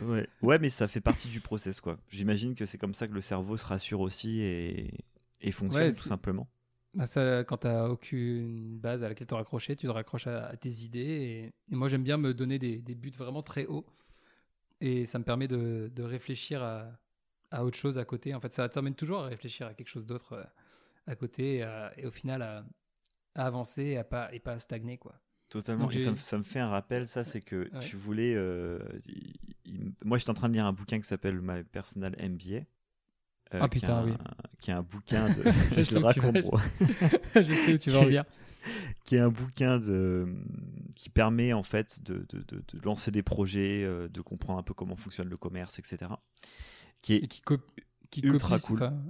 Ouais. ouais, mais ça fait partie du process. quoi. J'imagine que c'est comme ça que le cerveau se rassure aussi et, et fonctionne Ouais, tout simplement. Bah ça, quand tu n'as aucune base à laquelle te raccrocher, tu te raccroches à, à tes idées. Et, et moi, j'aime bien me donner des, des buts vraiment très hauts. Et ça me permet de, de réfléchir à, à autre chose à côté. En fait, ça t'amène toujours à réfléchir à quelque chose d'autre euh, à côté et, à- et au final à, à avancer et, à pas, et pas à stagner. Quoi. Totalement. Et ça, me- ça me fait un rappel, ça, c'est que Ouais. tu voulais. euh, il- il- moi, j'étais en train de lire un bouquin qui s'appelle My Personal MBA. euh, Ah, qui est putain, un- oui. Qui est un bouquin de. Je je sais le vas. raconte, je sais où tu vas en venir. qui est un bouquin de, qui permet en fait de, de, de- de lancer des projets, euh, de comprendre un peu comment fonctionne le commerce, etc. Qui Et est qui, cop- qui ultra copie, cool. Enfin,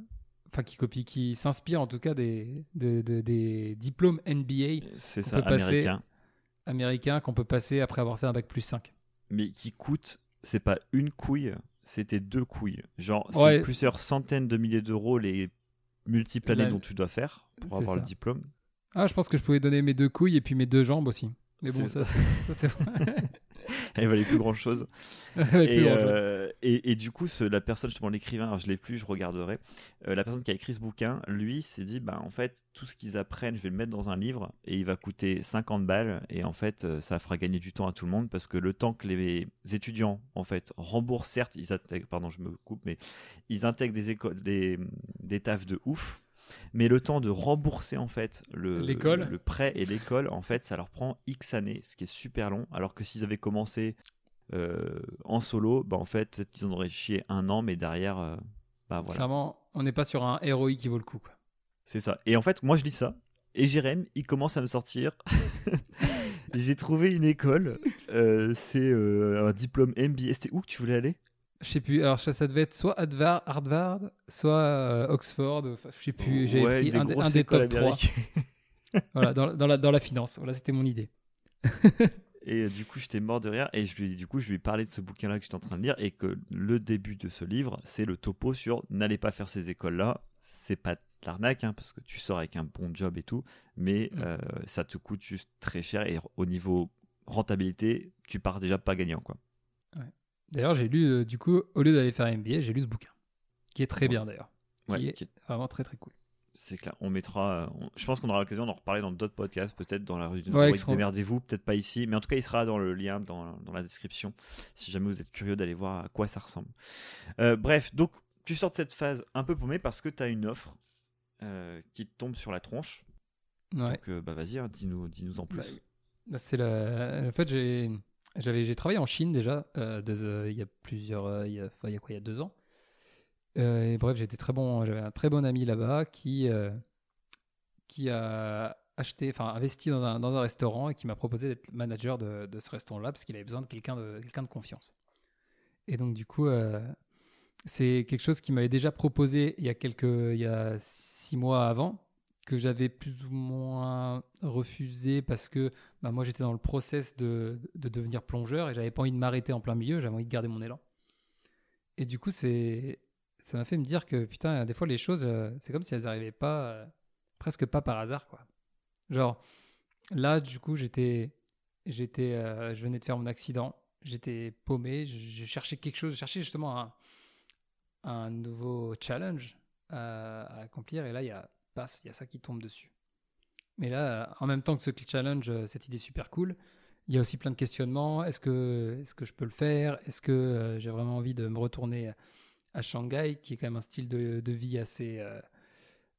enfin, qui copie, qui s'inspire en tout cas des, de- de- des diplômes NBA c'est ça américain, américains qu'on peut passer après avoir fait un bac plus 5. mais qui coûte, c'est pas une couille, c'était deux couilles. Genre, c'est plusieurs centaines de milliers d'euros les multiples années La- dont tu dois faire pour C'est avoir le diplôme. Ah, je pense que je pouvais donner mes deux couilles et puis mes deux jambes aussi. Mais bon, ça, ça, c'est vrai. Elle valait plus grand chose. Et, euh, et, et du coup, ce- la personne, justement, l'écrivain, je l'ai plus, je regarderai. euh, la personne qui a écrit ce bouquin, lui, s'est dit, bah, en fait, tout ce qu'ils apprennent, je vais le mettre dans un livre et il va coûter 50 balles. Et en fait, euh, ça fera gagner du temps à tout le monde parce que le temps que les étudiants, en fait, remboursent, certes, ils intègrent, pardon, je me coupe, mais ils intègrent des écoles, des, des tafs de ouf. Mais le temps de rembourser en fait le, L'école. le prêt et l'école, en fait, ça leur prend X années, ce qui est super long. Alors que s'ils avaient commencé euh, en solo, bah en fait, qu'ils en auraient chié un an, mais derrière, euh, bah voilà, Clairement, on n'est pas sur un ROI qui vaut le coup. Quoi. c'est ça. Et en fait, moi je lis ça, et Jérém, il commence à me sortir. J'ai trouvé une école, euh, c'est un diplôme MBA. C'était où que tu voulais aller? Je sais plus. Alors, ça, devait être soit Harvard, Harvard soit euh, Oxford. Enfin, je sais plus. J'avais Ouais, pris des un, des- un top 3. américaines. Voilà, dans, dans la, dans la finance. Voilà, c'était mon idée. Et euh, du coup, j'étais mort de rire. Et je lui, du coup, je lui ai parlé de ce bouquin-là que j'étais en train de lire. Et que le début de ce livre, c'est le topo sur n'allez pas faire ces écoles-là. C'est pas de l'arnaque, hein, parce que tu sors avec un bon job et tout. Mais Mm. euh, ça te coûte juste très cher. Et au niveau rentabilité, tu pars déjà pas gagnant. quoi. D'ailleurs, j'ai lu, euh, du coup, au lieu d'aller faire un MBA, j'ai lu ce bouquin. Qui est très Ouais. bien d'ailleurs. Ouais, Qui est- qui est- Vraiment très très cool. c'est clair. On mettra. euh, on- je pense qu'on aura l'occasion d'en reparler dans d'autres podcasts, peut-être dans la rue du Ouais, Démerdez-vous, peut-être pas ici. Mais en tout cas, il sera dans le lien, dans, dans la description, si jamais vous êtes curieux d'aller voir à quoi ça ressemble. Euh, bref, donc tu sors de cette phase un peu paumée parce que tu as une offre euh, qui te tombe sur la tronche. Ouais. Donc bah vas-y, hein, dis-nous dis-nous en plus. Bah, Bah, c'est la... En fait, j'ai j'avais j'ai travaillé en Chine déjà euh, de- euh, il y a plusieurs euh, il y a, quoi il y a deux ans. Et bref, j'étais très bon. J'avais un très bon ami là-bas qui qui a acheté, enfin investi dans un, dans un restaurant et qui m'a proposé d'être manager de, de ce restaurant-là parce qu'il avait besoin de quelqu'un de quelqu'un de confiance. Et donc du coup, c'est quelque chose qu'il m'avait déjà proposé il y a quelques il y a six mois avant que j'avais plus ou moins refusé parce que bah, moi j'étais dans le process de, de devenir plongeur et j'avais pas envie de m'arrêter en plein milieu, j'avais envie de garder mon élan. Et du coup, ça m'a fait me dire que putain, des fois les choses, euh, c'est comme si elles arrivaient pas, euh, presque pas par hasard quoi. Genre là, du coup, j'étais, euh, je venais de faire mon accident, j'étais paumé, je, je cherchais quelque chose, je cherchais justement un, un nouveau challenge à, à accomplir et là il y a paf, il y a ça qui tombe dessus. Mais là, euh, en même temps que ce challenge, euh, cette idée super cool, il y a aussi plein de questionnements. Est-ce que, est-ce que je peux le faire? Est-ce que euh, j'ai vraiment envie de me retourner à Shanghai, qui est quand même un style de, de vie assez, euh,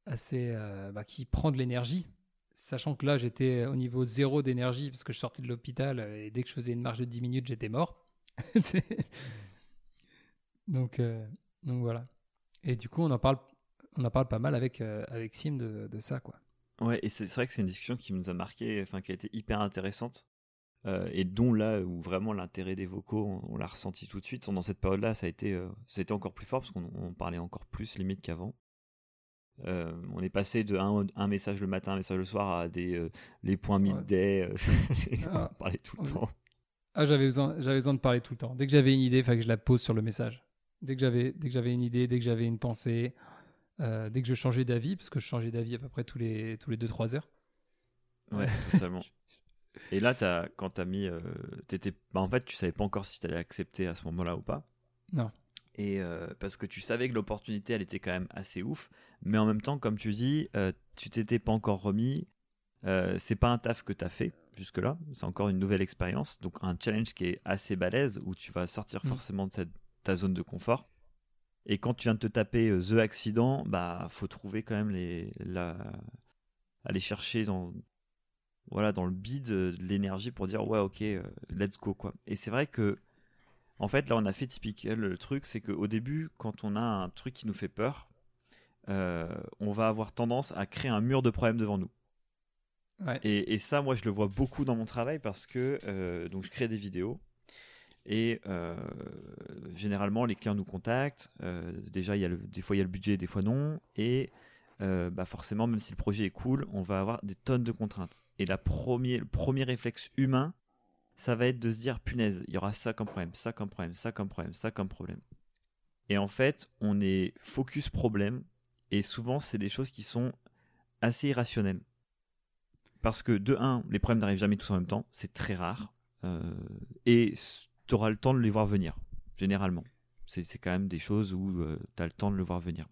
assez euh, bah, qui prend de l'énergie Sachant que là, j'étais au niveau zéro d'énergie parce que je sortais de l'hôpital et dès que je faisais une marche de 10 minutes, j'étais mort. C'est- donc, donc voilà. Et du coup, on en parle, on en parle pas mal avec, euh, avec Sim de, de ça, quoi. Ouais, et c'est vrai que c'est une discussion qui nous a marqué, enfin qui a été hyper intéressante. euh, et dont là où vraiment l'intérêt des vocaux, on, on l'a ressenti tout de suite. Dans cette période-là, ça a été, euh, ça a été encore plus fort parce qu'on on parlait encore plus limite qu'avant. Euh, on est passé de un, un message le matin, un message le soir à des euh, les points midday. euh, on Ah. parlait tout le On- temps. Ah, j'avais besoin, j'avais besoin de parler tout le temps. Dès que j'avais une idée, il fallait que je la pose sur le message. Dès que j'avais, dès que j'avais une idée, dès que j'avais une pensée, euh, dès que je changeais d'avis, parce que je changeais d'avis à peu près tous les tous les deux trois heures. Ouais, totalement. Et là, as, quand tu as mis. Euh, t'étais, bah, en fait, tu savais pas encore si tu allais accepter à ce moment-là ou pas. Non. Et euh, parce que tu savais que l'opportunité, elle était quand même assez ouf. Mais en même temps, comme tu dis, euh, tu t'étais pas encore remis. c'est pas un taf que tu as fait jusque-là. C'est encore une nouvelle expérience. Donc, un challenge qui est assez balèze où tu vas sortir Mm. forcément de cette, ta zone de confort. Et quand tu viens de te taper euh, The Accident, bah, faut trouver quand même les. La... aller chercher dans voilà dans le bide euh, de l'énergie pour dire ouais ok euh, let's go quoi et c'est vrai que en fait là on a fait typical le truc c'est qu'au début quand on a un truc qui nous fait peur euh, on va avoir tendance à créer un mur de problèmes devant nous Ouais. et, et ça moi je le vois beaucoup dans mon travail parce que euh, donc je crée des vidéos et euh, généralement les clients nous contactent Euh, déjà il y a le, des fois il y a le budget des fois non et euh, bah forcément, même si le projet est cool, on va avoir des tonnes de contraintes. Et la le premier réflexe humain, ça va être de se dire, punaise, il y aura ça comme problème, ça comme problème, ça comme problème, ça comme problème. Et en fait, on est focus problème, et souvent, c'est des choses qui sont assez irrationnelles. Parce que, de un, les problèmes n'arrivent jamais tous en même temps, c'est très rare, et tu auras le temps de les voir venir, généralement. C'est quand même des choses où tu as le temps de le voir venir.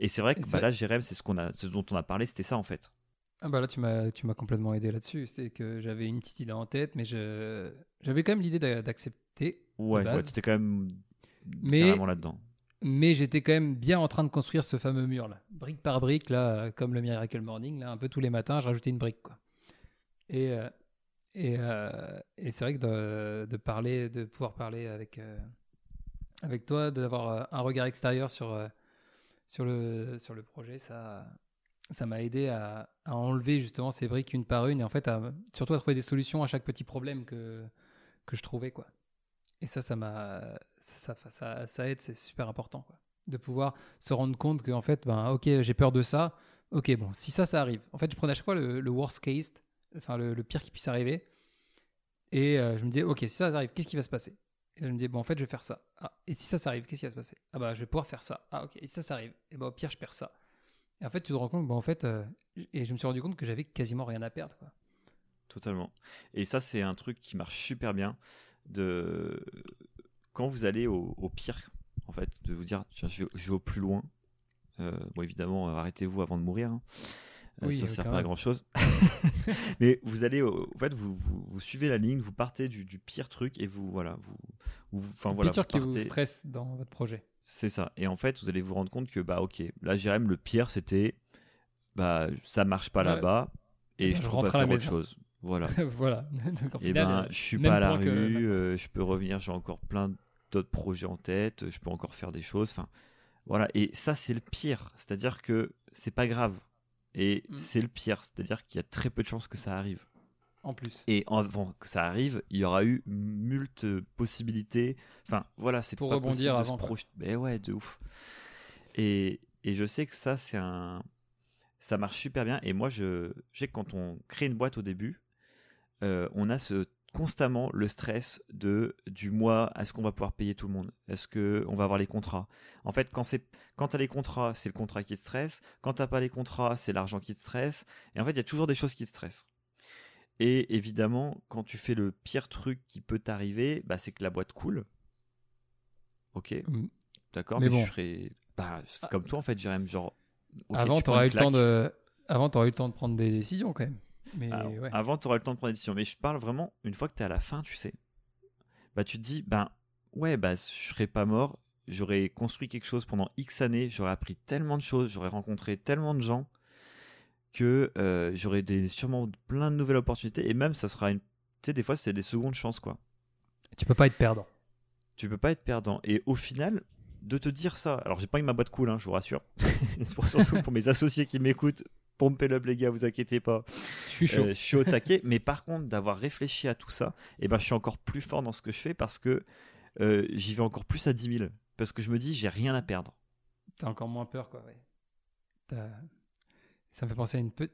Et c'est vrai que bah, là, Jérém, c'est ce, qu'on a, ce dont on a parlé, c'était ça en fait. Ah bah là tu m'as tu m'as complètement aidé là-dessus. C'est que j'avais une petite idée en tête, mais je j'avais quand même l'idée d'a- d'accepter. Ouais, ouais tu étais quand même Mais- là-dedans. Mais j'étais quand même bien en train de construire ce fameux mur là, brique par brique là, comme le Miracle Morning là, un peu tous les matins, je rajoutais une brique quoi. Et euh, et, euh, et c'est vrai que de, parler, de pouvoir parler avec euh, avec toi, d'avoir euh, un regard extérieur sur sur le sur le projet, ça ça m'a aidé à, à enlever justement ces briques une par une et en fait à, surtout à trouver des solutions à chaque petit problème que que je trouvais quoi. Et ça, ça m'a, ça, ça, ça, aide, c'est super important, quoi. De pouvoir se rendre compte que, en fait, ben, ok, j'ai peur de ça. Ok, bon, si ça, ça arrive. En fait, je prenais à chaque fois le worst case, enfin, le, pire qui puisse arriver. Et euh, je me disais, ok, si ça, arrive, qu'est-ce qui va se passer? Et je me disais, bon, en fait, je vais faire ça. Ah, et si ça, ça arrive, qu'est-ce qui va se passer? Ah, bah, je vais pouvoir faire ça. Ah, ok, et si ça, ça arrive? Et bah, au pire, je perds ça. Et en fait, tu te rends compte, bon, en fait, euh, et je me suis rendu compte que j'avais quasiment rien à perdre. Totalement. Et ça, c'est un truc qui marche super bien. De... Quand vous allez au, pire, en fait, de vous dire, tiens, je vais, au plus loin. Euh, bon, évidemment, arrêtez-vous avant de mourir. hein. Euh, Oui, ça oui, sert quand pas à grand chose. Mais vous allez, au- en fait, vous, vous, vous suivez la ligne, vous partez du, du pire truc et vous, voilà, vous, enfin Le voilà, pire vous qui vous stresse dans votre projet. C'est ça. Et en fait, vous allez vous rendre compte que, bah, ok, là, Jérém, le pire, c'était, bah, ça marche pas Ouais. là-bas et Eh je je trouve rentre pas à la faire autre chose. Voilà. voilà. Donc, en Et final, ben, euh, je suis pas à la que rue, euh, je peux revenir, j'ai encore plein d'autres projets en tête, je peux encore faire des choses. Enfin, voilà. Et ça, c'est le pire. C'est-à-dire que c'est pas grave. Et Mm. c'est le pire. C'est-à-dire qu'il y a très peu de chances que ça arrive. En plus. Et avant que ça arrive, il y aura eu multe possibilités. Enfin, voilà, c'est Pour pas rebondir possible de se avant, projeter. Mais ouais, de ouf. Et, et je sais que ça, c'est un. Ça marche super bien. Et moi, je, je sais que quand on crée une boîte au début, euh, on a ce, constamment le stress de du mois. Est-ce qu'on va pouvoir payer tout le monde? Est-ce que on va avoir les contrats? En fait, quand c'est quand t'as les contrats, c'est le contrat qui te stresse. Quand t'as pas les contrats, c'est l'argent qui te stresse. Et en fait, il y a toujours des choses qui te stressent. Et évidemment, quand tu fais le pire truc qui peut t'arriver, bah, c'est que la boîte coule. Ok, Mm. d'accord, Mais mais, bon. je ferais. Bah, comme toi en fait, Jérém. Genre, ok, Avant, tu tu prends aurais eu le temps de. Avant, t'aurais eu le temps de prendre des décisions quand même. Mais Alors, ouais. Avant, tu aurais le temps de prendre des décisions. Mais je parle vraiment, une fois que tu es à la fin, tu sais, bah, tu te dis, ben ouais, bah, je serais pas mort, j'aurais construit quelque chose pendant X années, j'aurais appris tellement de choses, j'aurais rencontré tellement de gens que euh, j'aurais des, sûrement plein de nouvelles opportunités. Et même, ça sera une. Tu sais, des fois, c'est des secondes chances, quoi. Tu peux pas être perdant. Tu peux pas être perdant. Et au final, de te dire ça, alors j'ai pas eu ma boîte cool, hein, je vous rassure. c'est pour, surtout pour mes associés qui m'écoutent. Pompez up les gars, vous inquiétez pas. Je suis chaud. Euh, je suis au taquet, mais par contre, d'avoir réfléchi à tout ça, et ben, je suis encore plus fort dans ce que je fais parce que euh, j'y vais encore plus à 10 000. Parce que je me dis, j'ai rien à perdre. T'as encore moins peur, quoi. ouais. Ça me fait penser à une, pe-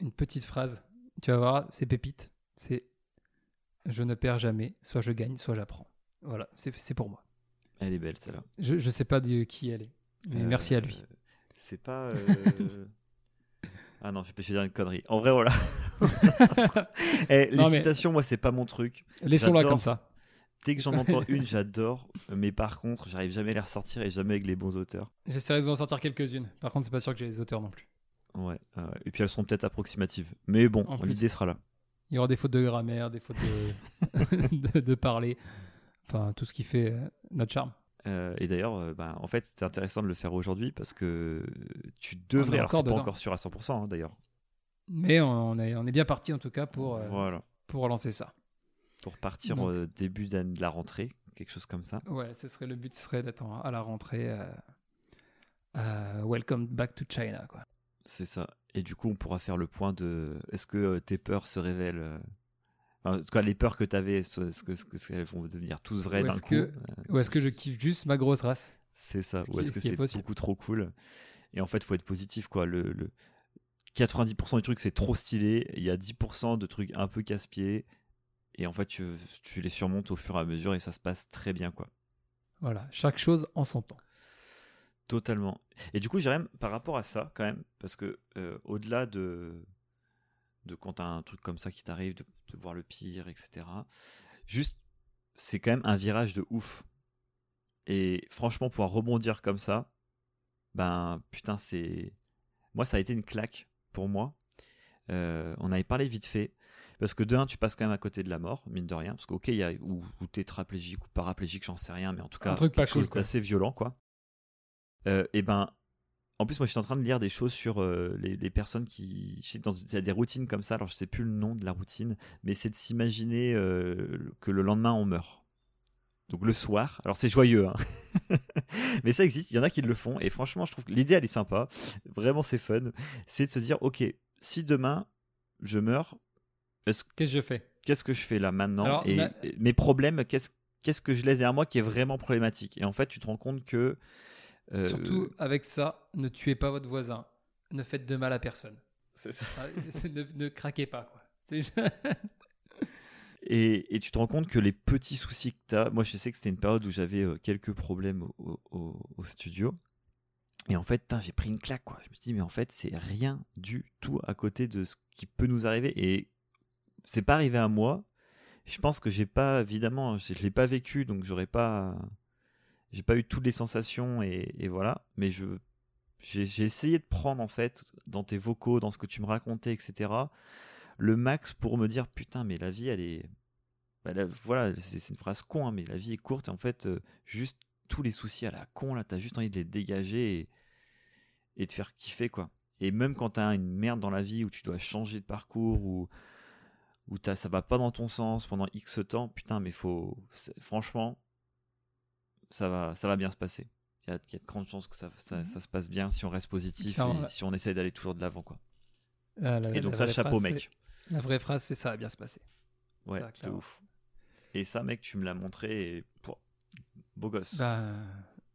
une petite phrase. Tu vas voir, c'est pépite. C'est je ne perds jamais. Soit je gagne, soit j'apprends. Voilà, c'est pour moi. Elle est belle celle-là. Je, je sais pas de qui elle est. Mais Euh, merci à lui. C'est pas. ah non, je vais dire une connerie. En vrai, voilà. Eh, les Non, mais- citations, moi, c'est pas mon truc. Laissons-la comme ça. Dès que j'en entends une, j'adore. Mais par contre, j'arrive jamais à les ressortir et jamais avec les bons auteurs. J'essaierai de vous en sortir quelques-unes. Par contre, c'est pas sûr que j'ai les auteurs non plus. Ouais. Et puis elles seront peut-être approximatives. Mais bon, l'idée sera là. Il y aura des fautes de grammaire, des fautes de, de, de parler. Enfin, tout ce qui fait euh, notre charme. Euh, et d'ailleurs, euh, bah, en fait, c'était intéressant de le faire aujourd'hui parce que tu devrais. Alors, c'est pas encore sûr à 100%, hein, d'ailleurs. Mais on est, on est bien parti en tout cas pour, euh, Voilà. pour relancer ça. Pour partir Donc- euh, début de la rentrée, quelque chose comme ça. Ouais, ce serait le but serait d'être à la rentrée. welcome back to China, quoi. C'est ça. Et du coup, on pourra faire le point de est-ce que tes peurs se révèlent En tout cas, les peurs que tu avais, ce, que, ce que- ce qu'elles vont devenir tous vraies d'un coup. Ou est-ce que je kiffe juste ma grosse race? C'est ça. Ou est-ce ce que c'est beaucoup trop cool? Et en fait, faut être positif, quoi. Le, le 90% du truc, c'est trop stylé. Il y a 10% de trucs un peu casse-pieds. Et en fait, tu, tu les surmontes au fur et à mesure et ça se passe très bien, quoi. Voilà, chaque chose en son temps. Totalement. Et du coup, Jérém, par rapport à ça, quand même, parce que euh, au-delà de, de quand t'as un truc comme ça qui t'arrive, de, de voir le pire, etc., juste, c'est quand même un virage de ouf. Et franchement, pouvoir rebondir comme ça, ben putain, c'est. Moi, ça a été une claque pour moi. Euh, on avait parlé vite fait. Parce que de un, tu passes quand même à côté de la mort, mine de rien. Parce qu'ok, il y a ou, ou tétraplégique ou paraplégique, j'en sais rien, mais en tout cas, truc pas quelque chose d'assez violent, quoi. Euh, et ben, en plus, moi, je suis en train de lire des choses sur euh, les, les personnes qui. Je sais que dans- il y a des routines comme ça, alors je sais plus le nom de la routine, mais c'est de s'imaginer euh, que le lendemain, on meurt. Donc le soir, alors c'est joyeux, hein. mais ça existe, il y en a qui le font, et franchement, je trouve que l'idée, elle est sympa, vraiment, c'est fun. C'est de se dire, ok, si demain, je meurs, est-ce Qu'est-ce que je fais? qu'est-ce que je fais là maintenant? Alors, et, mes problèmes qu'est-ce qu'est-ce que je laisse derrière moi qui est vraiment problématique? Et en fait tu te rends compte que Surtout avec ça, ne tuez pas votre voisin. Ne faites de mal à personne. c'est ça. Ah, ne, ne craquez pas, quoi. Et, et tu te rends compte que les petits soucis que tu as moi je sais que c'était une période où j'avais euh, quelques problèmes au, au- au studio et en fait j'ai pris une claque quoi je me suis dit mais en fait c'est rien du tout à côté de ce qui peut nous arriver et c'est pas arrivé à moi je pense que j'ai pas évidemment je, je l'ai pas vécu donc j'aurais pas j'ai pas eu toutes les sensations et, voilà. Mais j'ai essayé de prendre en fait dans tes vocaux dans ce que tu me racontais etc le max pour me dire putain mais la vie elle est bah, voilà c'est une phrase con hein, mais la vie est courte et en fait euh, juste tous les soucis à la con là t'as juste envie de les dégager et, de faire kiffer quoi. Et même quand t'as une merde dans la vie où tu dois changer de parcours ou où t'as- ça va pas dans ton sens pendant X temps putain mais faut franchement ça va ça va bien se passer il y a, il y a de grandes chances que ça, ça, Mhm. ça se passe bien si on reste positif et si on essaye d'aller toujours de l'avant quoi Ah, la- et donc ça chapeau phrase, mec La vraie phrase, c'est ça va bien se passer. Ouais, de ouf. Et ça, mec, tu me l'as montré et pouah, beau gosse. Bah,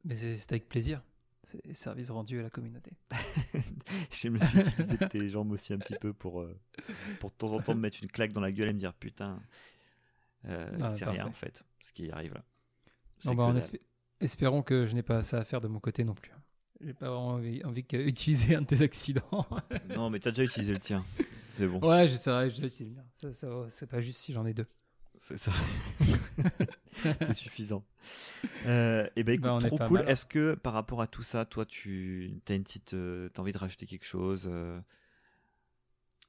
mais c'est avec plaisir. C'est service rendu à la communauté. je me suis utilisé tes jambes aussi un petit peu pour, euh, pour de temps en temps me mettre une claque dans la gueule et me dire putain, euh, Ah, c'est rien en fait, ce qui arrive là. Bah, dalle. espé- espérons que je n'ai pas ça à faire de mon côté non plus. J'ai pas vraiment envie, envie d'utiliser un de tes accidents. Non, mais t'as déjà utilisé le tien. C'est bon. ouais, j'essaierai, je l'utilise bien. Ça, ça va, c'est pas juste si j'en ai deux. C'est ça. c'est suffisant. Euh, et ben écoute, Bah, est trop cool. Est-ce que par rapport à tout ça, toi, tu as une petite, euh, t'as envie de rajouter quelque chose euh,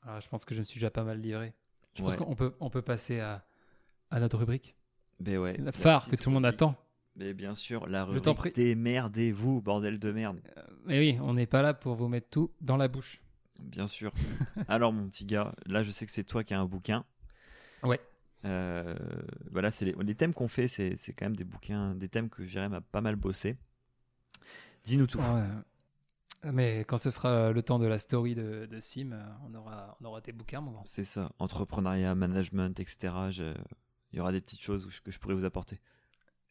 Ah, je pense que je me suis déjà pas mal livré. Je pense qu'on peut, on peut passer à, à notre rubrique. Ben ouais. La phare que tout le monde attend. Mais bien sûr, la rubrique démerdez-vous, bordel de merde. Mais oui, on n'est pas là pour vous mettre tout dans la bouche. Bien sûr. Alors, mon petit gars, là, je sais que c'est toi qui as un bouquin. Ouais. Euh, voilà, c'est les, les thèmes qu'on fait, c'est c'est quand même des bouquins, des thèmes que Jérém a pas mal bossé. Dis-nous tout. Ouais. Mais quand ce sera le temps de la story de, de Sim, euh, on aura, on aura tes bouquins, mon grand. C'est ça, entrepreneuriat, management, etc. Je- Il y aura des petites choses que je pourrais vous apporter.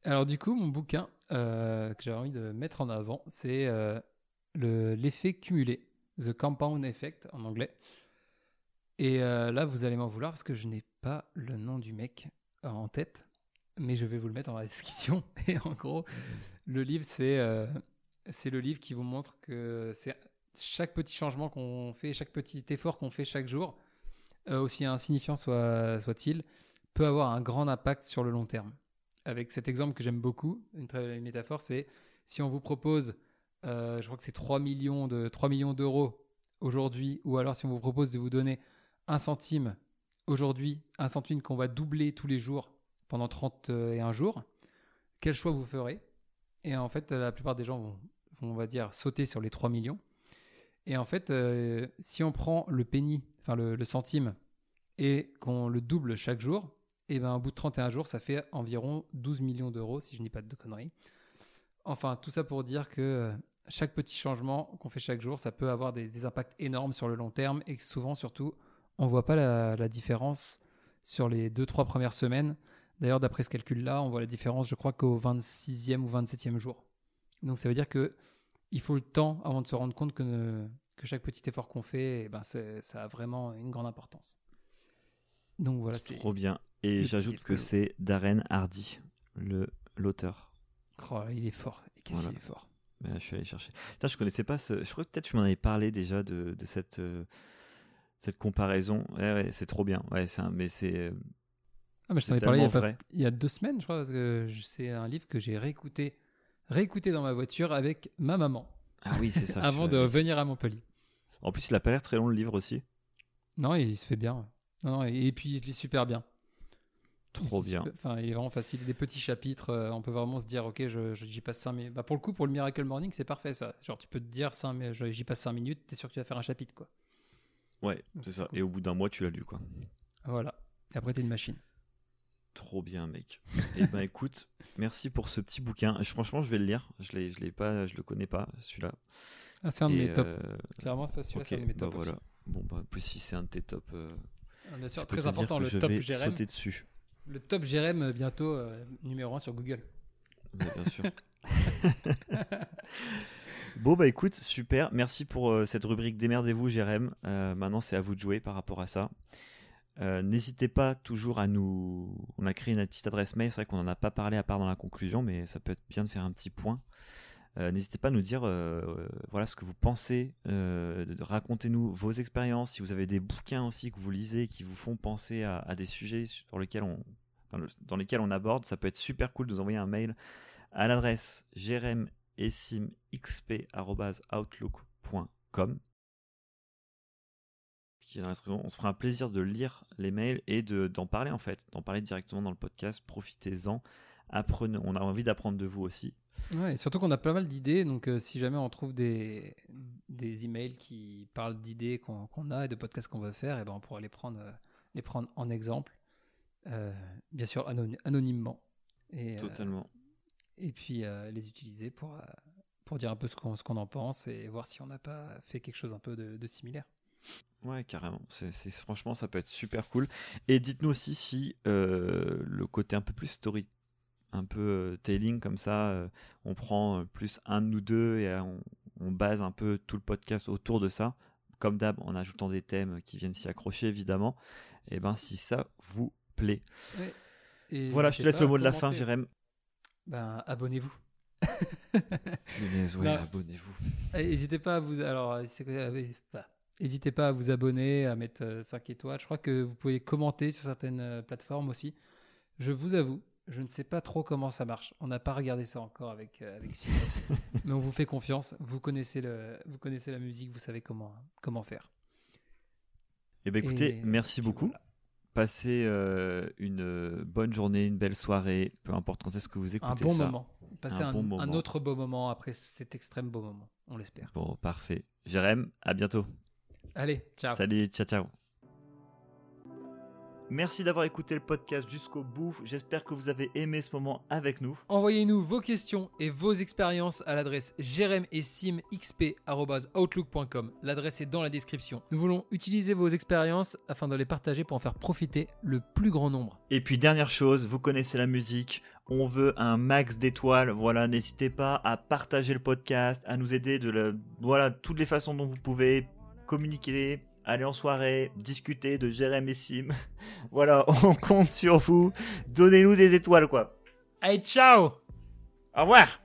Alors du coup, mon bouquin euh, que j'ai envie de mettre en avant, c'est euh, le- l'effet cumulé, The Compound Effect en anglais. Et euh, là, vous allez m'en vouloir parce que je n'ai pas le nom du mec en tête. mais je vais vous le mettre dans la description. Et en gros, le livre, c'est le livre qui vous montre que c'est chaque petit changement qu'on fait, chaque petit effort qu'on fait chaque jour, aussi insignifiant soit, soit-il, peut avoir un grand impact sur le long terme. Avec cet exemple que j'aime beaucoup, une, très, une métaphore, c'est si on vous propose, euh, je crois que c'est 3 millions de 3 millions d'euros aujourd'hui, ou alors si on vous propose de vous donner un centime aujourd'hui, un centime qu'on va doubler tous les jours pendant 31 jours, quel choix vous ferez? Et en fait, la plupart des gens vont, on va dire, sauter sur les 3 millions. Et en fait, euh, si on prend le penny, enfin le, centime, et qu'on le double chaque jour, et eh ben au bout de 31 jours, ça fait environ 12 millions d'euros, si je dis pas de conneries. Enfin, tout ça pour dire que euh, chaque petit changement qu'on fait chaque jour, ça peut avoir des, impacts énormes sur le long terme et souvent, surtout, on ne voit pas la, différence sur les 2-3 premières semaines. D'ailleurs, d'après ce calcul-là, on voit la différence, je crois, qu'au 26e ou 27e jour. Donc ça veut dire que il faut le temps avant de se rendre compte que, que chaque petit effort qu'on fait, eh ben ça a vraiment une grande importance. Donc voilà, c'est trop bien. Et j'ajoute que c'est Darren Hardy, l'auteur. Oh, il est fort. Qu'est-ce qu'il est fort. Ben, je suis allé chercher. je connaissais pas ce. Je crois que peut-être tu m'en avais parlé déjà de, de cette euh, cette comparaison. Ouais, ouais c'est trop bien. Ouais, un... mais c'est. Euh, ah, mais je t'en ai parlé il y, a il y, a deux semaines, je crois, parce que c'est un livre que j'ai réécouté, réécouté dans ma voiture avec ma maman. Ah oui, c'est ça. avant de venir à Montpellier. En plus, il a pas l'air très long le livre aussi. Non, il se fait bien. Non, et, puis il se lit super bien. Trop bien. enfin, il est vraiment facile. Des petits chapitres, euh, on peut vraiment se dire, ok, je, j'y passe 5 minutes. Bah, pour le coup, pour le Miracle Morning, c'est parfait ça. Genre, tu peux te dire, j'y passe 5 minutes, t'es sûr que tu vas faire un chapitre, quoi. Ouais, c'est ça. Et au bout d'un mois, tu l'as lu, quoi. Voilà. Et après, t'es une machine. Trop bien, mec. Eh ben, écoute, merci pour ce petit bouquin. franchement, je vais le lire. Je l'ai, je l'ai pas, je le connais pas, celui-là. Ah, c'est un de mes tops. Euh, Clairement, ça, celui-là, c'est un de mes tops. Bah, voilà. Bon, bah, plus si c'est un de tes tops. Euh, ah, bien sûr, très important, le top Jérém. dessus. Le top Jérém euh, bientôt euh, numéro 1 sur Google. bien sûr. bon bah écoute, super. Merci pour euh, cette rubrique Démerdez-vous Jérém. maintenant c'est à vous de jouer par rapport à ça. N'hésitez pas toujours à nous... On a créé une petite adresse mail, c'est vrai qu'on n'en a pas parlé à part dans la conclusion, mais ça peut être bien de faire un petit point. Euh, n'hésitez pas à nous dire euh, euh, voilà ce que vous pensez, racontez-nous vos expériences, si vous avez des bouquins aussi que vous lisez qui vous font penser à, des sujets sur lesquels on, dans lesquels on aborde, ça peut être super cool de nous envoyer un mail à l'adresse jeremessimxp.outlook.com on se fera un plaisir de lire les mails et d'en parler en fait, d'en parler directement dans le podcast. Profitez-en, apprenez. On a envie d'apprendre de vous aussi. Ouais, et surtout qu'on a pas mal d'idées, donc euh, si jamais on trouve des, des emails qui parlent d'idées qu'on a et de podcasts qu'on veut faire, et eh ben on pourra les prendre, euh, les prendre en exemple, euh, bien sûr anonymement. Et, Totalement. et puis les utiliser pour, pour dire un peu ce qu'on qu'on en pense et voir si on n'a pas fait quelque chose un peu de, de similaire. Ouais, carrément. C'est, franchement, ça peut être super cool. Et dites-nous aussi si le côté un peu plus story un peu euh, tailing comme ça. Euh, on prend euh, plus un nous deux et on, base un peu tout le podcast autour de ça. Comme d'hab, en ajoutant des thèmes qui viennent s'y accrocher évidemment. Et ben si ça vous plaît. voilà, je te laisse le mot de la fin, Jérém. Ben abonnez-vous. abonnez-vous. N'hésitez pas à vous alors N'hésitez pas à vous abonner, à mettre 5 étoiles. Je crois que vous pouvez commenter sur certaines plateformes aussi. Je vous avoue, je ne sais pas trop comment ça marche. On n'a pas regardé ça encore avec, euh, avec Simon. Mais on vous fait confiance. Vous connaissez, le, vous connaissez la musique, vous savez comment, comment faire. Eh bien, écoutez, merci beaucoup. Passez euh, une bonne journée, une belle soirée, peu importe quand est-ce que vous écoutez ça. Un bon moment. Passez un, un, autre beau moment après cet extrême beau moment, on l'espère. Bon, parfait. Jérém, à bientôt. Allez, ciao. Salut, ciao, ciao. Merci d'avoir écouté le podcast jusqu'au bout. J'espère que vous avez aimé ce moment avec nous. Envoyez-nous vos questions et vos expériences à l'adresse jeremessimxp.outlook.com. L'adresse est dans la description. Nous voulons utiliser vos expériences afin de les partager pour en faire profiter le plus grand nombre. Et puis dernière chose, vous connaissez la musique. On veut un max d'étoiles. Voilà, n'hésitez pas à partager le podcast, à nous aider de voilà toutes les façons dont vous pouvez communiquer aller en soirée, discuter de Jérém et Sim. voilà, on compte sur vous. Donnez-nous des étoiles, quoi. Allez, ciao Au revoir